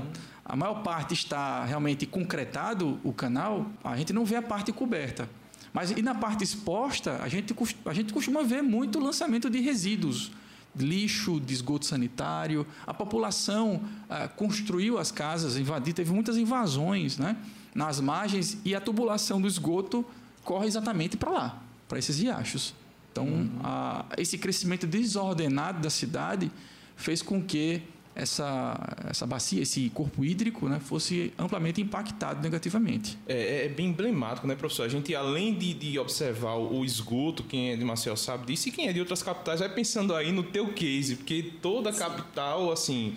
a maior parte está realmente concretado o canal, a gente não vê a parte coberta. Mas e na parte exposta, a gente, a gente costuma ver muito lançamento de resíduos, lixo, de esgoto sanitário. A população ah, construiu as casas, invadiu, teve muitas invasões né, nas margens e a tubulação do esgoto corre exatamente para lá, para esses riachos. Então, uhum. a, esse crescimento desordenado da cidade fez com que essa, essa bacia, esse corpo hídrico, né, fosse amplamente impactado negativamente. É, é, é, bem emblemático, né, professor? A gente, além de, de observar o esgoto, quem é de Maceió sabe disso, e quem é de outras capitais, vai pensando aí no teu case, porque toda capital, assim,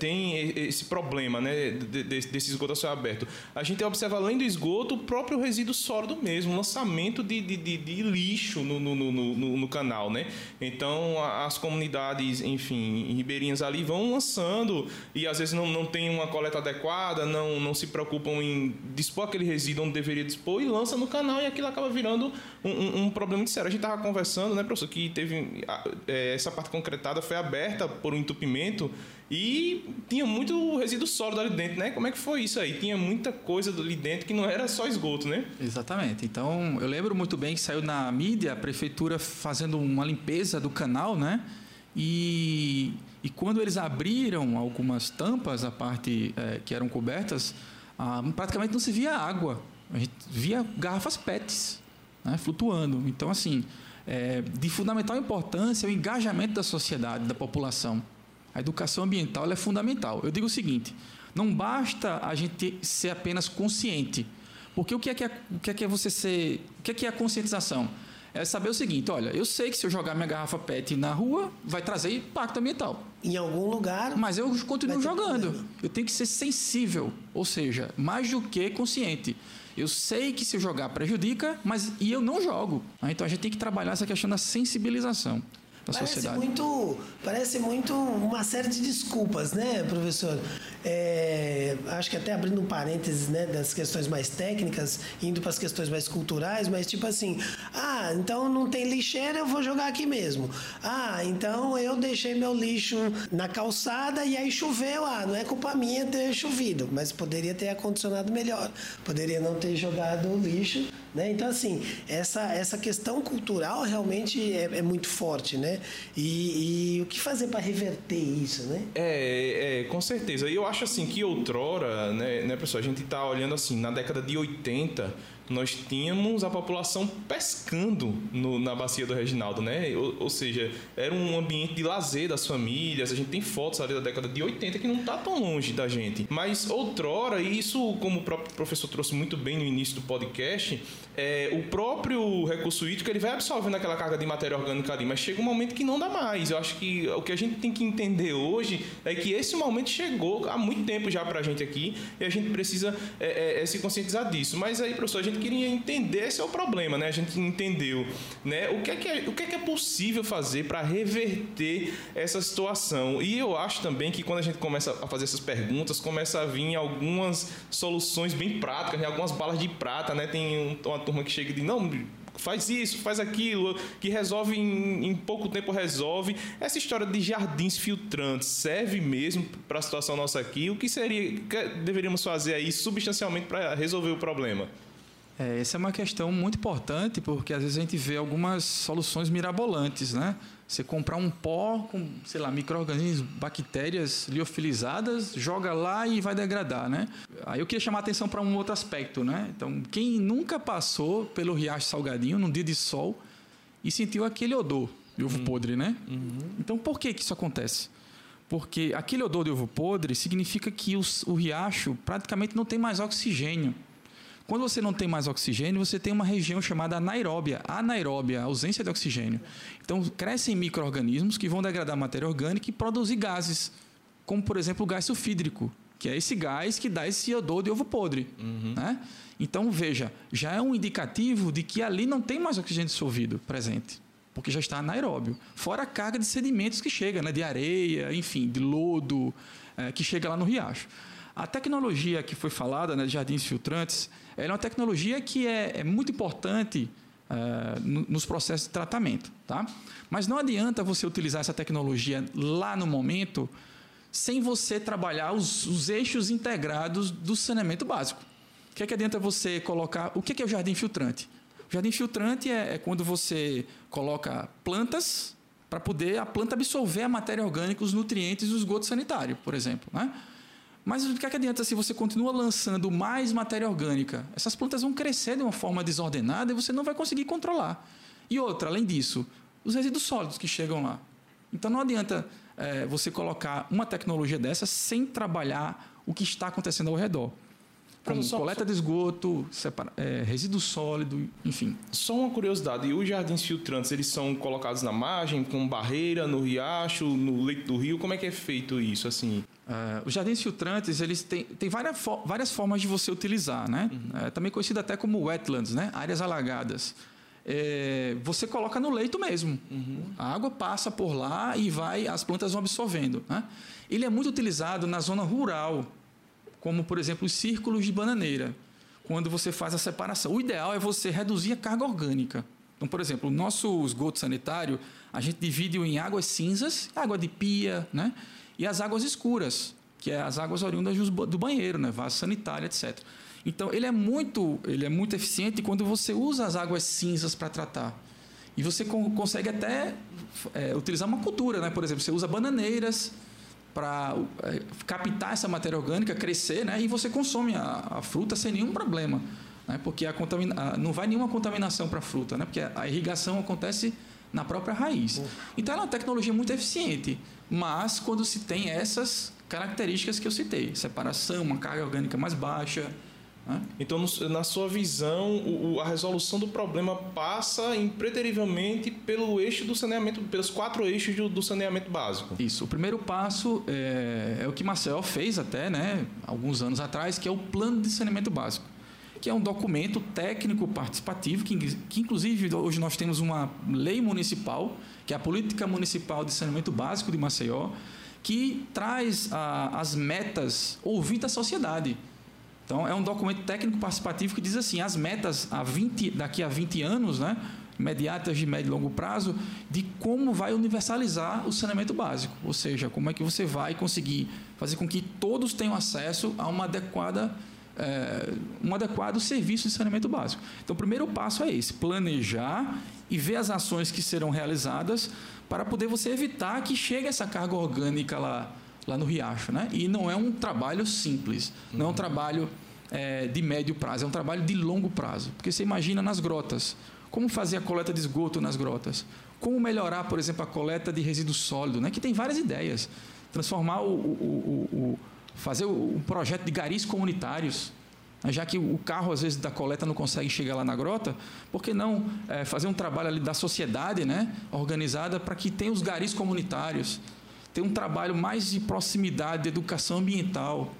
tem esse problema, né, desse esgoto a céu aberto. A gente observa, além do esgoto, o próprio resíduo sólido mesmo, lançamento de, de, de, de lixo no, no, no, no, no canal, né? Então, as comunidades, enfim, ribeirinhas ali vão lançando e às vezes não, não tem uma coleta adequada, não, não se preocupam em dispor aquele resíduo onde deveria dispor e lança no canal e aquilo acaba virando um, um, um problema muito sério. A gente estava conversando, né, professor, que teve é, essa parte concretada foi aberta por um entupimento e tinha muito resíduo sólido ali dentro, né? Como é que foi isso aí? Tinha muita coisa ali dentro que não era só esgoto, né? Exatamente. Então, eu lembro muito bem que saiu na mídia a prefeitura fazendo uma limpeza do canal, né? E, e quando eles abriram algumas tampas, a parte é, que eram cobertas, ah, praticamente não se via água. A gente via garrafas PETs né, flutuando. Então, assim, é, de fundamental importância é o engajamento da sociedade, da população. A educação ambiental é fundamental. Eu digo o seguinte: não basta a gente ser apenas consciente. Porque o que é que é, o que é, que é você ser. O que é que é a conscientização? É saber o seguinte: olha, eu sei que se eu jogar minha garrafa PET na rua, vai trazer impacto ambiental. Em algum lugar. Mas eu continuo jogando. Eu tenho que ser sensível, ou seja, mais do que consciente. Eu sei que se eu jogar prejudica, mas e eu não jogo. Então a gente tem que trabalhar essa questão da sensibilização. da parece sociedade. Muito, parece muito uma série de desculpas, né, professor? É, acho que até abrindo um parênteses né, das questões mais técnicas, indo para as questões mais culturais, mas tipo assim, ah, então não tem lixeira, eu vou jogar aqui mesmo. Ah, então eu deixei meu lixo na calçada e aí choveu. Ah, não é culpa minha ter chovido, mas poderia ter acondicionado melhor, poderia não ter jogado o lixo. Né? Então, assim, essa, essa questão cultural realmente é, é muito forte, né? E, e o que fazer para reverter isso, né? É, é, com certeza. E eu acho assim que outrora, né, né pessoal, a gente está olhando assim, na década de 80, nós tínhamos a população pescando no, na bacia do Reginaldo, né? Ou, ou, seja, era um ambiente de lazer das famílias. A gente tem fotos ali da década de 80 que não está tão longe da gente. Mas outrora, e isso, como o próprio professor trouxe muito bem no início do podcast, é, o próprio recurso hídrico ele vai absorvendo aquela carga de matéria orgânica ali, mas chega um momento que não dá mais. Eu acho que o que a gente tem que entender hoje é que esse momento chegou há muito tempo já para a gente aqui e a gente precisa é, é, é, se conscientizar disso. Mas aí, professor, a gente queria entender esse é o problema, né? A gente entendeu, né? O que é que é, o que é, que é possível fazer para reverter essa situação? E eu acho também que quando a gente começa a fazer essas perguntas, começa a vir algumas soluções bem práticas, né? algumas balas de prata, né? Tem um, uma turma que chega e diz, não, faz isso, faz aquilo, que resolve em, em, pouco tempo resolve. Essa história de jardins filtrantes serve mesmo para a situação nossa aqui? O que seria que deveríamos fazer aí substancialmente para resolver o problema? É, essa é uma questão muito importante porque às vezes a gente vê algumas soluções mirabolantes, né? Você comprar um pó com, sei lá, micro-organismos, bactérias liofilizadas, joga lá e vai degradar, né? Aí eu queria chamar a atenção para um outro aspecto, né? Então, quem nunca passou pelo Riacho Salgadinho num dia de sol e sentiu aquele odor de ovo uhum. podre, né? Uhum. Então, por que, que isso acontece? Porque aquele odor de ovo podre significa que os, o riacho praticamente não tem mais oxigênio. Quando você não tem mais oxigênio, você tem uma região chamada anaeróbia, anaeróbia, ausência de oxigênio. Então, crescem micro-organismos que vão degradar matéria orgânica e produzir gases, como, por exemplo, o gás sulfídrico, que é esse gás que dá esse odor de ovo podre. Uhum. Né? Então, veja, já é um indicativo de que ali não tem mais oxigênio dissolvido presente, porque já está anaeróbio. Fora a carga de sedimentos que chega, né? de areia, enfim, de lodo, é, que chega lá no riacho. A tecnologia que foi falada, né, de jardins filtrantes, é uma tecnologia que é, é muito importante uh, nos processos de tratamento. Tá? Mas não adianta você utilizar essa tecnologia lá no momento sem você trabalhar os, os eixos integrados do saneamento básico. O que, é que adianta você colocar. O que é, que é o jardim filtrante? O jardim filtrante é, é quando você coloca plantas para poder a planta absorver a matéria orgânica, os nutrientes do esgoto sanitário, por exemplo. Né? Mas o que, é que adianta se você continua lançando mais matéria orgânica? Essas plantas vão crescer de uma forma desordenada e você não vai conseguir controlar. E outra, além disso, os resíduos sólidos que chegam lá. Então não adianta é, você colocar uma tecnologia dessa sem trabalhar o que está acontecendo ao redor como só, coleta de esgoto, separa, é, resíduo sólido, enfim. Só uma curiosidade, e os jardins filtrantes, eles são colocados na margem, com barreira, no riacho, no leito do rio? Como é que é feito isso, assim? Uh, os jardins filtrantes, eles têm, têm várias, várias formas de você utilizar, né? Uhum. É, também conhecido até como wetlands, né? Áreas alagadas. É, você coloca no leito mesmo. Uhum. A água passa por lá e vai, as plantas vão absorvendo. Né? Ele é muito utilizado na zona rural, como por exemplo os círculos de bananeira, quando você faz a separação. O ideal é você reduzir a carga orgânica. Então, por exemplo, o nosso esgoto sanitário, a gente divide em águas cinzas, água de pia, né? E as águas escuras, que é as águas oriundas do banheiro, né? Vaso sanitário, etc. Então, ele é muito, ele é muito eficiente quando você usa as águas cinzas para tratar. E você consegue até é, utilizar uma cultura, né? Por exemplo, você usa bananeiras, para é, captar essa matéria orgânica, crescer, né? E você consome a, a fruta sem nenhum problema, né? Porque a contamina, não vai nenhuma contaminação para a fruta, né? Porque a, irrigação acontece na própria raiz. Então é uma tecnologia muito eficiente, mas quando se tem essas características que eu citei, separação, uma carga orgânica mais baixa? Então, na sua visão, a resolução do problema passa impreterivelmente pelo eixo do saneamento, pelos quatro eixos do, saneamento básico. Isso. O primeiro passo é, é o que Marcel fez até, né, alguns anos atrás, que é o plano de saneamento básico. que é um documento técnico participativo, que, que inclusive hoje nós temos uma lei municipal, que é a Política Municipal de Saneamento Básico de Maceió, que traz a, as metas ouvir da sociedade. Então, é um documento técnico participativo que diz assim: as metas a 20, daqui a 20 anos, né, imediatas de médio e longo prazo, de como vai universalizar o saneamento básico. Ou seja, como é que você vai conseguir fazer com que todos tenham acesso a uma adequada. É, um adequado serviço de saneamento básico. Então, o primeiro passo é esse: planejar e ver as ações que serão realizadas para poder você evitar que chegue essa carga orgânica lá lá no Riacho. Né? E não é um trabalho simples, não é um trabalho é, de médio prazo, é um trabalho de longo prazo. Porque você imagina nas grotas, como fazer a coleta de esgoto nas grotas? Como melhorar, por exemplo, a coleta de resíduo sólido, né? que tem várias ideias. Transformar o, o, o, o fazer o projeto de garis comunitários, né? já que o carro às vezes da coleta não consegue chegar lá na grota, por que não é, fazer um trabalho ali da sociedade, né, organizada para que tenha os garis comunitários? Ter um trabalho mais de proximidade, de educação ambiental.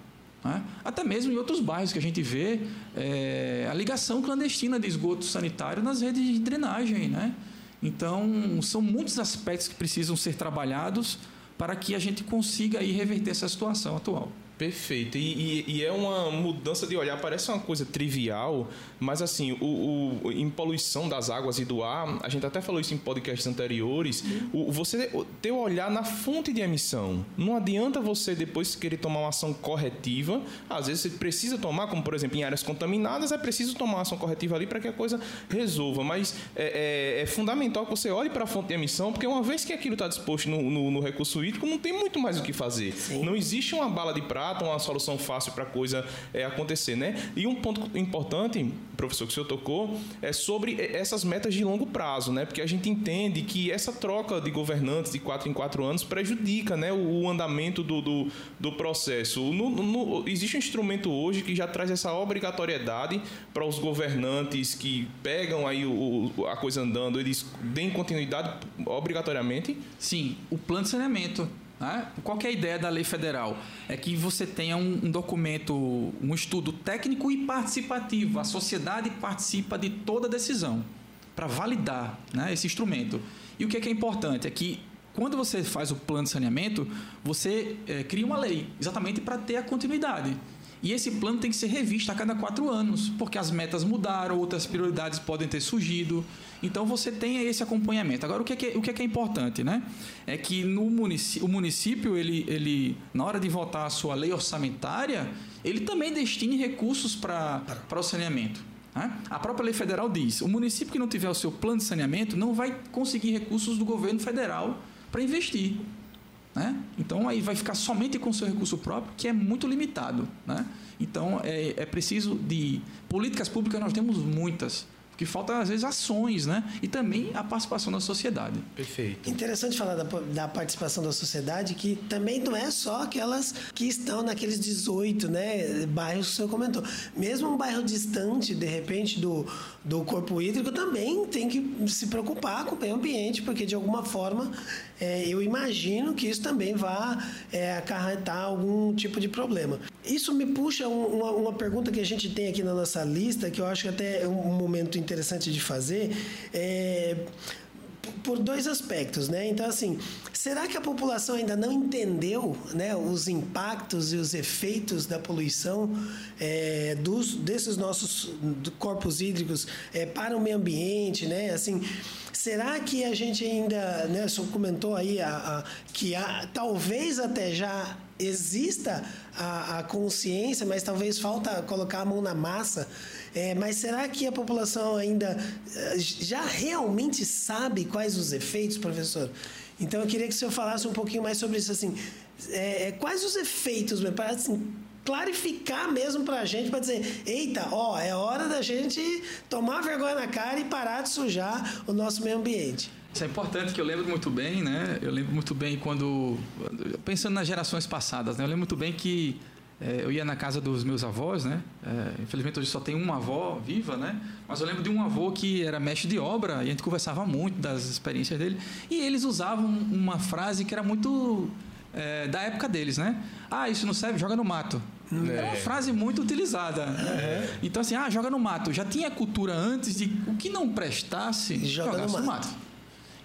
Né? Até mesmo em outros bairros que a gente vê é, a ligação clandestina de esgoto sanitário nas redes de drenagem. Né? Então, são muitos aspectos que precisam ser trabalhados para que a gente consiga aí reverter essa situação atual. Perfeito. E, e, e, é uma mudança de olhar, parece uma coisa trivial, mas assim, o, o, em poluição das águas e do ar, a gente até falou isso em podcasts anteriores, o, você ter o olhar na fonte de emissão. Não adianta você depois querer tomar uma ação corretiva. Às vezes você precisa tomar, como por exemplo em áreas contaminadas, é preciso tomar uma ação corretiva ali para que a coisa resolva. Mas é, é, é, fundamental que você olhe para a fonte de emissão, porque uma vez que aquilo está disposto no, no, no, recurso hídrico, não tem muito mais o que fazer. Sim. Não existe uma bala de prata uma solução fácil para a coisa é, acontecer, né? E um ponto importante, professor, que o senhor tocou, é sobre essas metas de longo prazo, né? Porque a gente entende que essa troca de governantes de quatro em quatro anos prejudica, né, o, andamento do, do, do processo. No, no, existe um instrumento hoje que já traz essa obrigatoriedade para os governantes que pegam aí o, a coisa andando, eles deem continuidade obrigatoriamente? Sim, o plano de saneamento né? Qual é a ideia da lei federal? É que você tenha um, um, documento, um estudo técnico e participativo. A sociedade participa de toda decisão para validar né, esse instrumento. E o que é, que é importante? É que quando você faz o plano de saneamento, você é, cria uma lei, exatamente para ter a continuidade. E esse plano tem que ser revisto a cada quatro anos, porque as metas mudaram, outras prioridades podem ter surgido. Então você tem esse acompanhamento. Agora, o que é, que, o que é, que é importante, né? É que no município, o município, ele, ele, na hora de votar a sua lei orçamentária, ele também destine recursos para o saneamento. Né? A própria lei federal diz: o município que não tiver o seu plano de saneamento não vai conseguir recursos do governo federal para investir. Né? Então aí vai ficar somente com o seu recurso próprio, que é muito limitado. Né? Então é, é preciso de políticas públicas, nós temos muitas. Porque falta, às vezes, ações, né? E também a participação da sociedade. Perfeito. Interessante falar da, da participação da sociedade, que também não é só aquelas que estão naqueles 18 né, bairros que o senhor comentou. Mesmo um bairro distante, de repente, do, do corpo hídrico, também tem que se preocupar com o meio ambiente, porque de alguma forma é, eu imagino que isso também vá é, acarretar algum tipo de problema. Isso me puxa uma, uma, pergunta que a gente tem aqui na nossa lista, que eu acho que até é um momento interessante de fazer. É, por dois aspectos, né? Então, assim, será que a população ainda não entendeu né, os impactos e os efeitos da poluição é, dos, desses nossos corpos hídricos é, para o meio ambiente, né? Assim, será que a gente ainda, né, o comentou aí a, a, que há, talvez até já exista a, a, consciência, mas talvez falta colocar a mão na massa. É, mas será que a população ainda eh, já realmente sabe quais os efeitos, professor? Então eu queria que o senhor falasse um pouquinho mais sobre isso, assim, é, quais os efeitos, para assim, clarificar mesmo para a gente, para dizer, eita, ó, é hora da gente tomar vergonha na cara e parar de sujar o nosso meio ambiente. Isso é importante que eu lembro muito bem, né? Eu lembro muito bem quando. Pensando nas gerações passadas, né? Eu lembro muito bem que é, eu ia na casa dos meus avós, né? É, infelizmente hoje só tem uma avó viva, né? Mas eu lembro de um avô que era mestre de obra e a gente conversava muito das experiências dele. E eles usavam uma frase que era muito é, da época deles, né? Ah, isso não serve, joga no mato. É uma frase muito utilizada. Né? Então, assim, ah, joga no mato. Já tinha cultura antes de o que não prestasse, Joga jogasse no no mato. mato.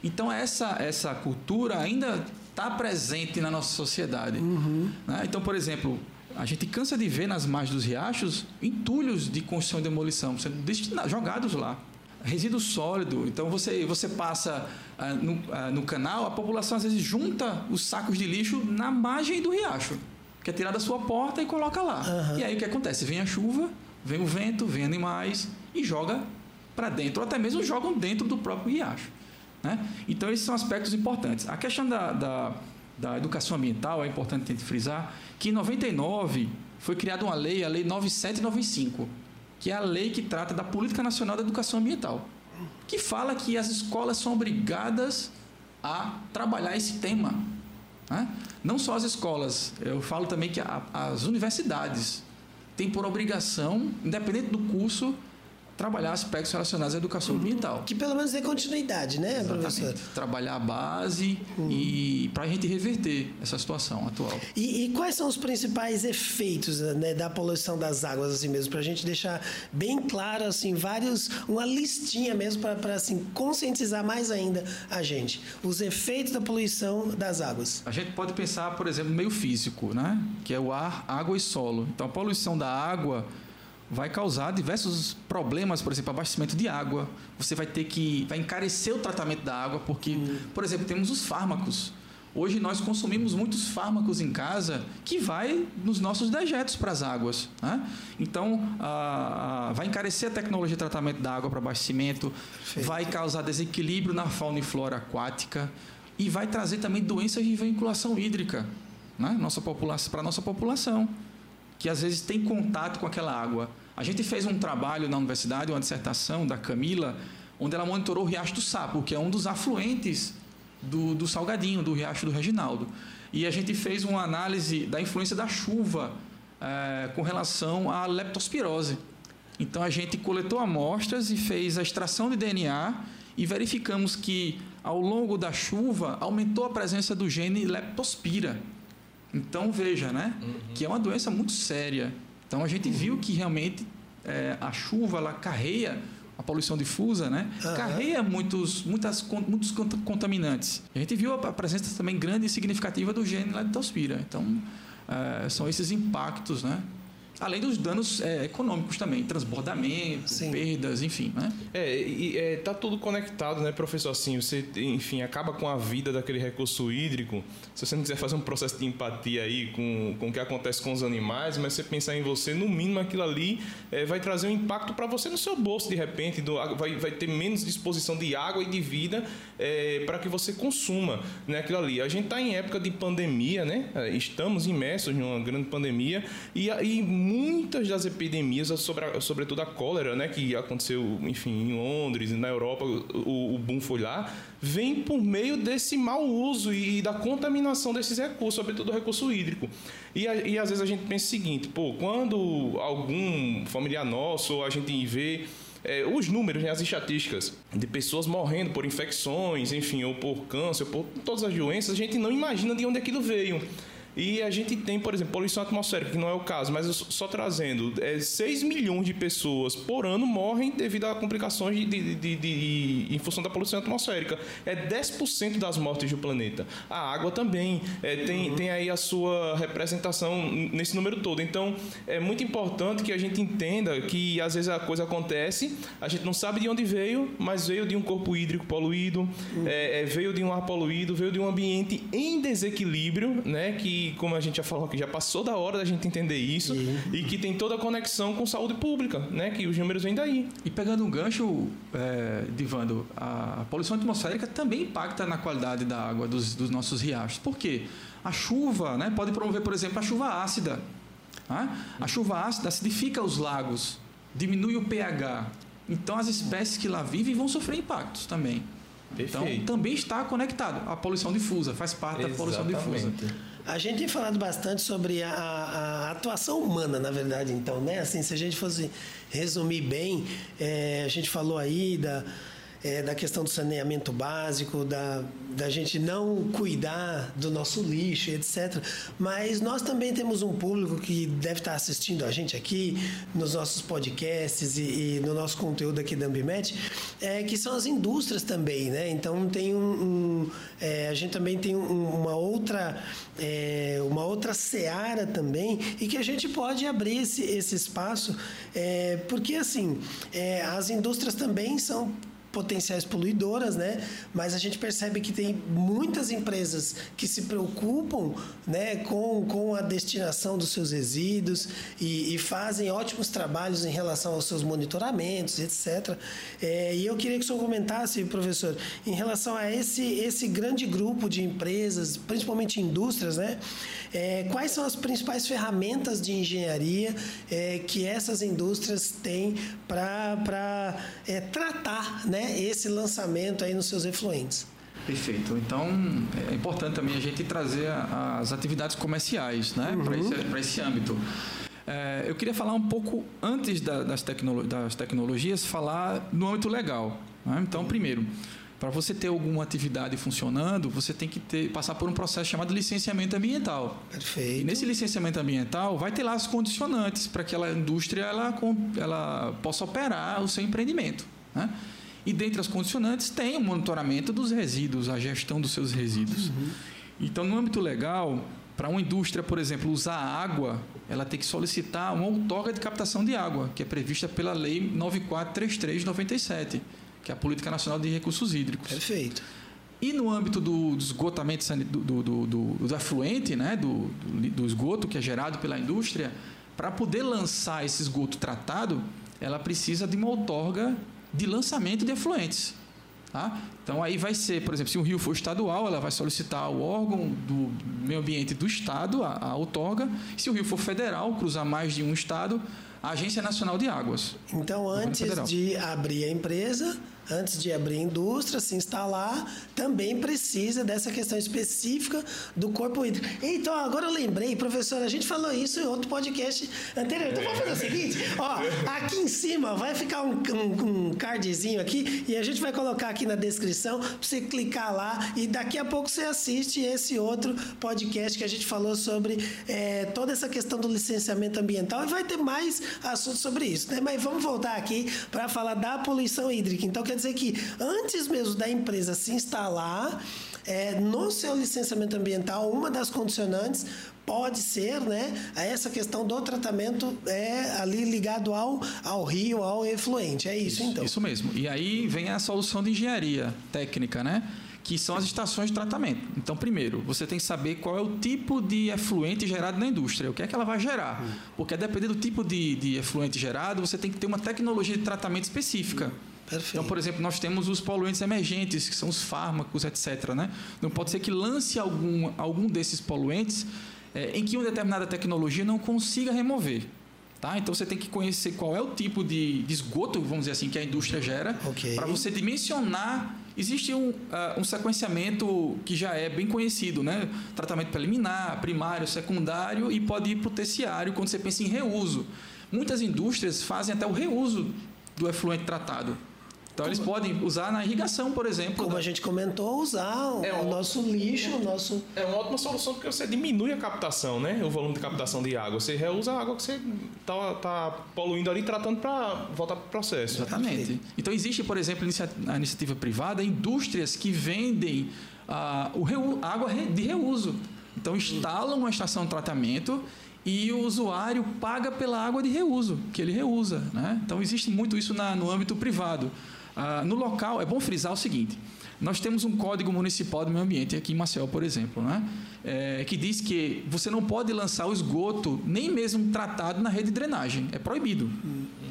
Então, essa, essa cultura ainda está presente na nossa sociedade. né? Então, por exemplo, a gente cansa de ver nas margens dos riachos entulhos de construção e demolição sendo jogados lá. Resíduo sólido. Então, você, você passa ah, no, ah, no canal, a população às vezes junta os sacos de lixo na margem do riacho. Que é tirar da sua porta e coloca lá. E aí o que acontece? Vem a chuva, vem o vento, vem animais e joga para dentro, ou até mesmo jogam dentro do próprio riacho. Né? Então, esses são aspectos importantes. A questão da, da, da educação ambiental é importante a gente frisar que em 99 foi criada uma lei, a Lei 9795, que é a lei que trata da Política Nacional da Educação Ambiental, que fala que as escolas são obrigadas a trabalhar esse tema. Né? Não só as escolas, eu falo também que a- as universidades têm por obrigação, independente do curso, trabalhar aspectos relacionados à educação ambiental. Que pelo menos dê continuidade, né, professor? Exatamente. Trabalhar a base e para a gente reverter essa situação atual. E, e quais são os principais efeitos né, da poluição das águas, assim mesmo, para a gente deixar bem claro, assim, vários, uma listinha mesmo para assim conscientizar mais ainda a gente, os efeitos da poluição das águas. A gente pode pensar, por exemplo, no meio físico, né? que é o ar, água e solo. Então, a poluição da água vai causar diversos problemas, por exemplo, abastecimento de água. Você vai ter que vai encarecer o tratamento da água, porque, por exemplo, temos os fármacos. Hoje nós consumimos muitos fármacos em casa que vai nos nossos dejetos para as águas. Né? Então, a- a- vai encarecer a tecnologia de tratamento da água para abastecimento, vai causar desequilíbrio na fauna e flora aquática e vai trazer também doenças de vinculação hídrica né? nossa população, para a nossa população, que às vezes tem contato com aquela água. A gente fez um trabalho na universidade, uma dissertação da Camila, onde ela monitorou o Riacho do Sapo, que é um dos afluentes do, do Salgadinho, do Riacho do Reginaldo. E a gente fez uma análise da influência da chuva eh, com relação à leptospirose. Então a gente coletou amostras e fez a extração de DNA e verificamos que ao longo da chuva aumentou a presença do gene leptospira. Então veja, né, que é uma doença muito séria. Então a gente viu que realmente eh, a chuva ela carreia a poluição difusa, né? Aham. Carreia muitos, muitas, muitos cont- contaminantes. A gente viu a presença também grande e significativa do gene leptospira. Então eh, são esses impactos, né? Além dos danos eh, econômicos também, transbordamento, Sim. perdas, enfim, né? É, e é, tá tudo conectado, né, professor? Assim, você, enfim, acaba com a vida daquele recurso hídrico. Se você não quiser fazer um processo de empatia aí com, com o que acontece com os animais, mas você pensar em você, no mínimo aquilo ali é, vai trazer um impacto para você no seu bolso, de repente, do, vai, vai ter menos disposição de água e de vida para que você consuma né, aquilo ali. A gente está em época de pandemia, né? É, Estamos imersos numa grande pandemia e, e muitas das epidemias, sobre a- sobretudo a cólera, né, que aconteceu, enfim, em Londres, na Europa, o, o boom foi lá, vem por meio desse mau uso e da contaminação desses recursos, sobretudo o recurso hídrico. E, a- e às vezes a gente pensa o seguinte, pô, quando algum familiar nosso, ou a gente vê é, os números, né, as estatísticas de pessoas morrendo por infecções, enfim, ou por câncer, por todas as doenças, a gente não imagina de onde aquilo veio. E a gente tem, por exemplo, poluição atmosférica, que não é o caso, mas só trazendo, é, 6 milhões de pessoas por ano morrem devido a complicações de, de- de- de- em função da poluição atmosférica. É 10% das mortes do planeta. A água também é, tem, tem aí a sua representação nesse número todo. Então, é muito importante que a gente entenda que às vezes a coisa acontece, a gente não sabe de onde veio, mas veio de um corpo hídrico poluído, é, é, veio de um ar poluído, veio de um ambiente em desequilíbrio, né? Que, como a gente já falou aqui, já passou da hora da gente entender isso e que tem toda a conexão com saúde pública, né? Que os números vêm daí. E pegando um gancho, é, Divando, a poluição atmosférica também impacta na qualidade da água dos, dos nossos riachos. Por quê? A chuva né, pode promover, por exemplo, a chuva ácida. né? A chuva ácida acidifica os lagos, diminui o pH. Então, as espécies que lá vivem vão sofrer impactos também. Então, Perfeito. também está conectado. A poluição difusa faz parte da poluição difusa. A gente tem falado bastante sobre a, a- a atuação humana, na verdade, então, né? Assim, se a gente fosse resumir bem, é, a gente falou aí da, é, da questão do saneamento básico, da, da gente não cuidar do nosso lixo, etc. Mas nós também temos um público que deve estar assistindo a gente aqui nos nossos podcasts e, e no nosso conteúdo aqui da Ambimet, é, que são as indústrias também, né? Então tem um, um é, a gente também tem um, uma outra é, uma outra seara também e que a gente pode abrir esse, esse espaço é, porque assim é, as indústrias também são potenciais poluidoras, né? Mas a gente percebe que tem muitas empresas que se preocupam, né, com, com a destinação dos seus resíduos e, e fazem ótimos trabalhos em relação aos seus monitoramentos, etc. É, e eu queria que o senhor comentasse, professor, em relação a esse esse grande grupo de empresas, principalmente indústrias, né? É, quais são as principais ferramentas de engenharia é, que essas indústrias têm para é, tratar, né? esse lançamento aí nos seus efluentes. Perfeito. Então é importante também a gente trazer as atividades comerciais né, uhum. para esse, esse âmbito. É, eu queria falar um pouco antes da, das, tecnolo das, tecnologias, falar no âmbito legal. Né? Então, primeiro, para você ter alguma atividade funcionando, você tem que ter, passar por um processo chamado licenciamento ambiental. Perfeito. E nesse licenciamento ambiental vai ter lá as condicionantes para que a indústria ela, ela possa operar o seu empreendimento. Né? E dentre as condicionantes tem o monitoramento dos resíduos, a gestão dos seus resíduos. Uhum. Então, no âmbito legal, para uma indústria, por exemplo, usar água, ela tem que solicitar uma outorga de captação de água, que é prevista pela Lei 9433/97, que é a Política Nacional de Recursos Hídricos. Perfeito. E no âmbito do, esgotamento do, do, do, do afluente, né, do, do esgoto que é gerado pela indústria, para poder lançar esse esgoto tratado, ela precisa de uma outorga de lançamento de efluentes. Tá? Então aí vai ser, por exemplo, se o rio for estadual, ela vai solicitar ao órgão do meio ambiente do estado a, a outorga. Se o rio for federal, cruzar mais de um estado, a Agência Nacional de Águas. Então, antes de abrir a empresa, antes de abrir indústria, se instalar, também precisa dessa questão específica do corpo hídrico. Então, agora eu lembrei, professor, a gente falou isso em outro podcast anterior. Então, vamos fazer o seguinte: ó, aqui em cima vai ficar um, um, um cardzinho aqui e a gente vai colocar aqui na descrição para você clicar lá e daqui a pouco você assiste esse outro podcast que a gente falou sobre é, toda essa questão do licenciamento ambiental e vai ter mais assuntos sobre isso, né? Mas vamos voltar aqui para falar da poluição hídrica. Então, quer dizer que antes mesmo da empresa se instalar, é, no seu licenciamento ambiental, uma das condicionantes pode ser né, essa questão do tratamento é ali ligado ao, ao rio, ao efluente. É isso, isso então. Isso mesmo. E aí vem a solução de engenharia técnica, né? que são as estações de tratamento. Então, primeiro, você tem que saber qual é o tipo de efluente gerado na indústria, o que é que ela vai gerar. Porque, dependendo do tipo de, de efluente gerado, você tem que ter uma tecnologia de tratamento específica. Perfeito. Então, por exemplo, nós temos os poluentes emergentes, que são os fármacos, etc. Né? Não pode ser que lance algum, algum desses poluentes é, em que uma determinada tecnologia não consiga remover. Tá? Então você tem que conhecer qual é o tipo de, de esgoto, vamos dizer assim, que a indústria gera, okay. para você dimensionar. Existe um, uh, um sequenciamento que já é bem conhecido, né? Tratamento preliminar, primário, secundário e pode ir para o terciário quando você pensa em reuso. Muitas indústrias fazem até o reuso do efluente tratado. Então eles podem usar na irrigação, por exemplo. Como a gente comentou, usar é o nosso lixo, o nosso. É uma ótima solução porque você diminui a captação, né? O volume de captação de água. Você reusa a água que você está tá poluindo ali, tratando para voltar para o processo. Exatamente. Então existe, por exemplo, a iniciativa privada, indústrias que vendem uh, o reu, água de reuso. Então instalam uma estação de tratamento e o usuário paga pela água de reuso, que ele reusa. Né? Então existe muito isso na, no âmbito privado. Ah, no local, é bom frisar o seguinte: nós temos um código municipal do meio ambiente aqui em Maceió, por exemplo, né? É, que diz que você não pode lançar o esgoto nem mesmo tratado na rede de drenagem, é proibido.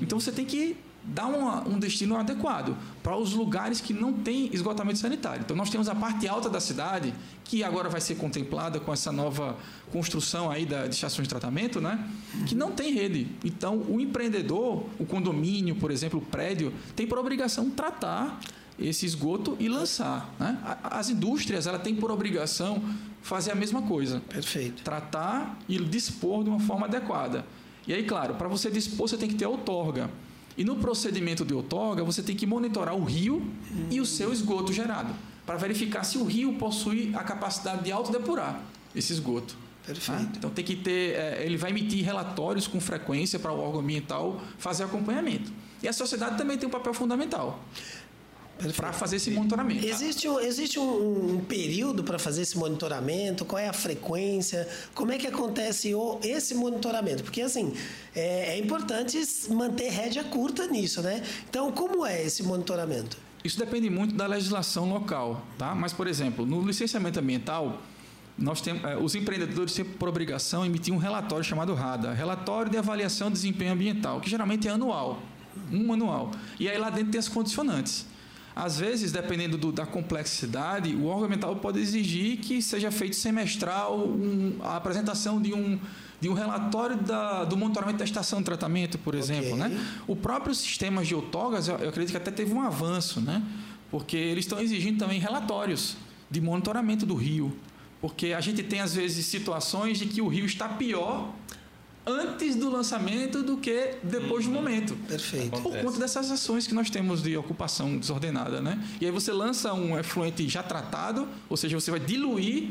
Então você tem que dar uma, um destino adequado para os lugares que não têm esgotamento sanitário. Então nós temos a parte alta da cidade que agora vai ser contemplada com essa nova construção aí da, de estações de tratamento, né? Que não tem rede. Então o empreendedor, o condomínio, por exemplo, o prédio, tem por obrigação tratar esse esgoto e lançar. Né? As indústrias ela têm por obrigação fazer a mesma coisa. Perfeito. Tratar e dispor de uma forma adequada. E aí, claro, para você dispor, você tem que ter outorga. E no procedimento de outorga, você tem que monitorar o rio e o seu esgoto gerado, para verificar se o rio possui a capacidade de autodepurar esse esgoto. Perfeito. Ah, então tem que ter, é, ele vai emitir relatórios com frequência para o órgão ambiental fazer acompanhamento. E a sociedade também tem um papel fundamental para fazer esse monitoramento. Existe um, existe um, um período para fazer esse monitoramento? Qual é a frequência? Como é que acontece o, esse monitoramento? Porque, assim, é, é importante manter rédea curta nisso, né? Então, como é esse monitoramento? Isso depende muito da legislação local, tá? Mas, por exemplo, no licenciamento ambiental, nós temos, é, os empreendedores têm por obrigação emitir um relatório chamado RADA, Relatório de Avaliação de Desempenho Ambiental, que geralmente é anual, um anual. E aí lá dentro tem as condicionantes. Às vezes, dependendo do, da complexidade, o órgão ambiental pode exigir que seja feito semestral um, a apresentação de um, de um relatório da, do monitoramento da estação de tratamento, por exemplo. Okay. Né? O próprio sistema de outorgas, eu, eu acredito que até teve um avanço, né? porque eles estão exigindo também relatórios de monitoramento do rio. Porque a gente tem, às vezes, situações de que o rio está pior antes do lançamento do que depois do uhum. momento. Perfeito. Por conta dessas ações que nós temos de ocupação desordenada, né? E aí você lança um efluente já tratado, ou seja, você vai diluir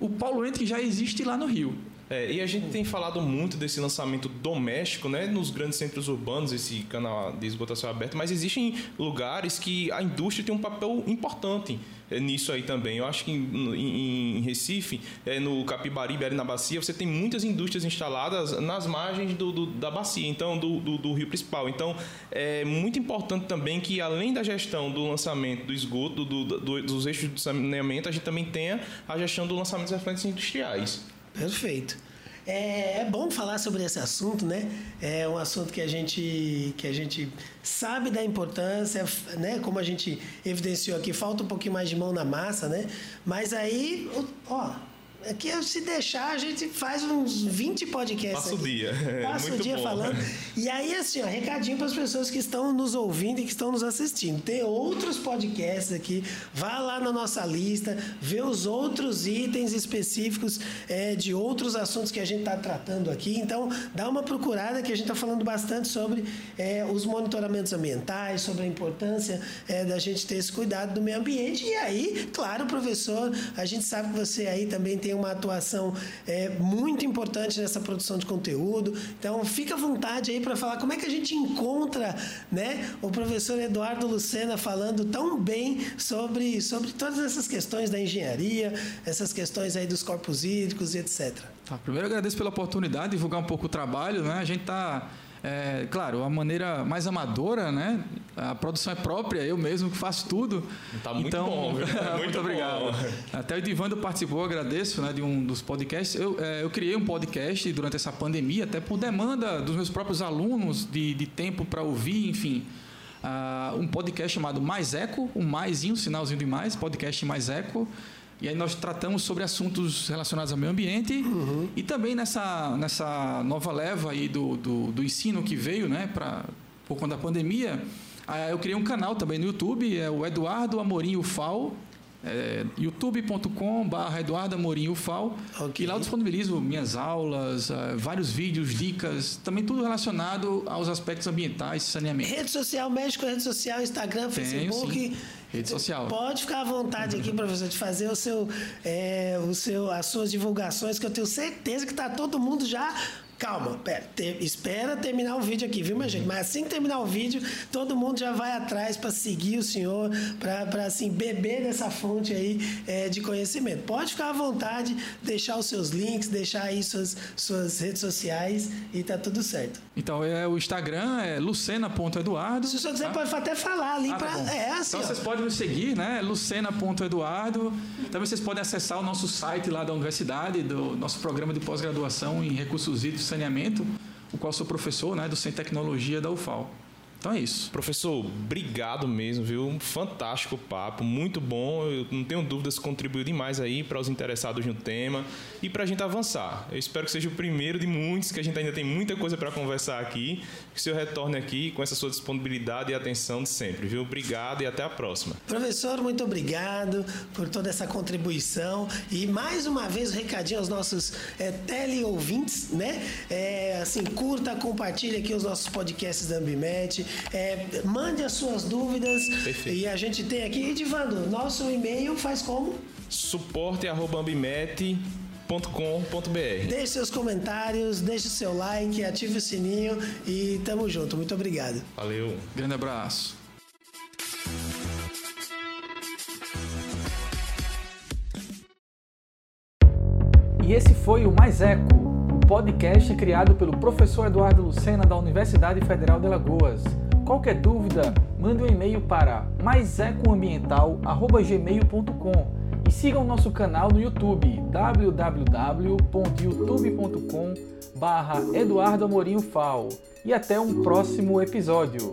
o poluente que já existe lá no rio. É, e a gente tem falado muito desse lançamento doméstico, né, nos grandes centros urbanos, esse canal de esgotação aberto, mas existem lugares que a indústria tem um papel importante é, nisso aí também. Eu acho que em, em, em Recife, é, no Capibaribe, ali na bacia, você tem muitas indústrias instaladas nas margens do, do, da bacia, então do, do, do, rio principal. Então, é muito importante também que, além da gestão do lançamento do esgoto, dos eixos de saneamento, a gente também tenha a gestão do lançamento dos efluentes industriais. Perfeito. É, é, bom falar sobre esse assunto, né? É um assunto que a gente, que a gente sabe da importância, né? Como a gente evidenciou aqui, falta um pouquinho mais de mão na massa, né? Mas aí, ó, Aqui, se deixar, a gente faz uns 20 podcasts. Passa o dia. Passa o dia bom. falando. E aí, assim, ó, recadinho para as pessoas que estão nos ouvindo e que estão nos assistindo. Tem outros podcasts aqui. Vá lá na nossa lista, vê os outros itens específicos é, de outros assuntos que a gente está tratando aqui. Então, dá uma procurada que a gente está falando bastante sobre é, os monitoramentos ambientais, sobre a importância é, da gente ter esse cuidado do meio ambiente. E aí, claro, professor, a gente sabe que você aí também tem tem uma atuação é, muito importante nessa produção de conteúdo. Então, fica à vontade aí para falar como é que a gente encontra né, o professor Eduardo Lucena falando tão bem sobre, sobre todas essas questões da engenharia, essas questões aí dos corpos hídricos e etc. Tá, primeiro, agradeço pela oportunidade de divulgar um pouco o trabalho. Né? A gente está é, claro, a maneira mais amadora, né? A produção é própria, eu mesmo que faço tudo. Tá muito então, bom, viu? muito, muito obrigado. Bom. Até o Divando participou, agradeço, né, de um dos podcasts. Eu, é, eu criei um podcast durante essa pandemia, até por demanda dos meus próprios alunos de, de tempo para ouvir, enfim. Uh, um podcast chamado Mais Eco, um maisinho, um sinalzinho de mais, podcast Mais Eco. E aí nós tratamos sobre assuntos relacionados ao meio ambiente uhum. e também nessa, nessa nova leva aí do, do, do ensino que veio, né, pra, por conta da pandemia, eu criei um canal também no YouTube, é o Eduardo Amorim Ufal, é, youtube.com.br Eduardo Amorim Ufal, okay. e lá eu disponibilizo minhas aulas, uh, vários vídeos, dicas, também tudo relacionado aos aspectos ambientais, saneamento. Rede social, México, rede social, Instagram, Tenho, Facebook. Sim. Rede social. Pode ficar à vontade aqui, professor, de fazer o seu, é, o seu, as suas divulgações, que eu tenho certeza que está todo mundo já Calma, pera, te, espera terminar o vídeo aqui, viu, minha gente? Mas assim que terminar o vídeo, todo mundo já vai atrás para seguir o senhor, para assim, beber dessa fonte aí é, de conhecimento. Pode ficar à vontade, deixar os seus links, deixar aí suas, suas redes sociais e tá tudo certo. Então, é, o Instagram é lucena.eduardo. Se o senhor quiser, tá? pode até falar ali. Ah, pra, tá é, assim, então, ó. vocês podem me seguir, né? lucena.eduardo. Também vocês podem acessar o nosso site lá da universidade, do nosso programa de pós-graduação em recursos hídricos saneamento, o qual sou professor né, do Centro de Tecnologia da UFAL. Então é isso. Professor, obrigado mesmo, viu? Um fantástico papo, muito bom. Eu não tenho dúvidas que contribuiu demais aí para os interessados no tema e para a gente avançar. Eu espero que seja o primeiro de muitos, que a gente ainda tem muita coisa para conversar aqui. Que o senhor retorne aqui com essa sua disponibilidade e atenção de sempre, viu? Obrigado e até a próxima. Professor, muito obrigado por toda essa contribuição e mais uma vez o recadinho aos nossos é, teleouvintes, né? É, assim, curta, compartilhe aqui os nossos podcasts da Ambimed É, mande as suas dúvidas. Perfeito. E a gente tem aqui, Edivando, nosso e-mail faz como? suporte.ambimete.com.br Deixe seus comentários, deixe seu like, ative o sininho e tamo junto. Muito obrigado. Valeu. Grande abraço. E esse foi o Mais Eco, podcast criado pelo professor Eduardo Lucena da Universidade Federal de Alagoas. Qualquer dúvida, mande um e-mail para maisecoambiental@gmail.com e sigam nosso canal no YouTube www.youtube.com/eduardo Amorim Fal. E até um próximo episódio.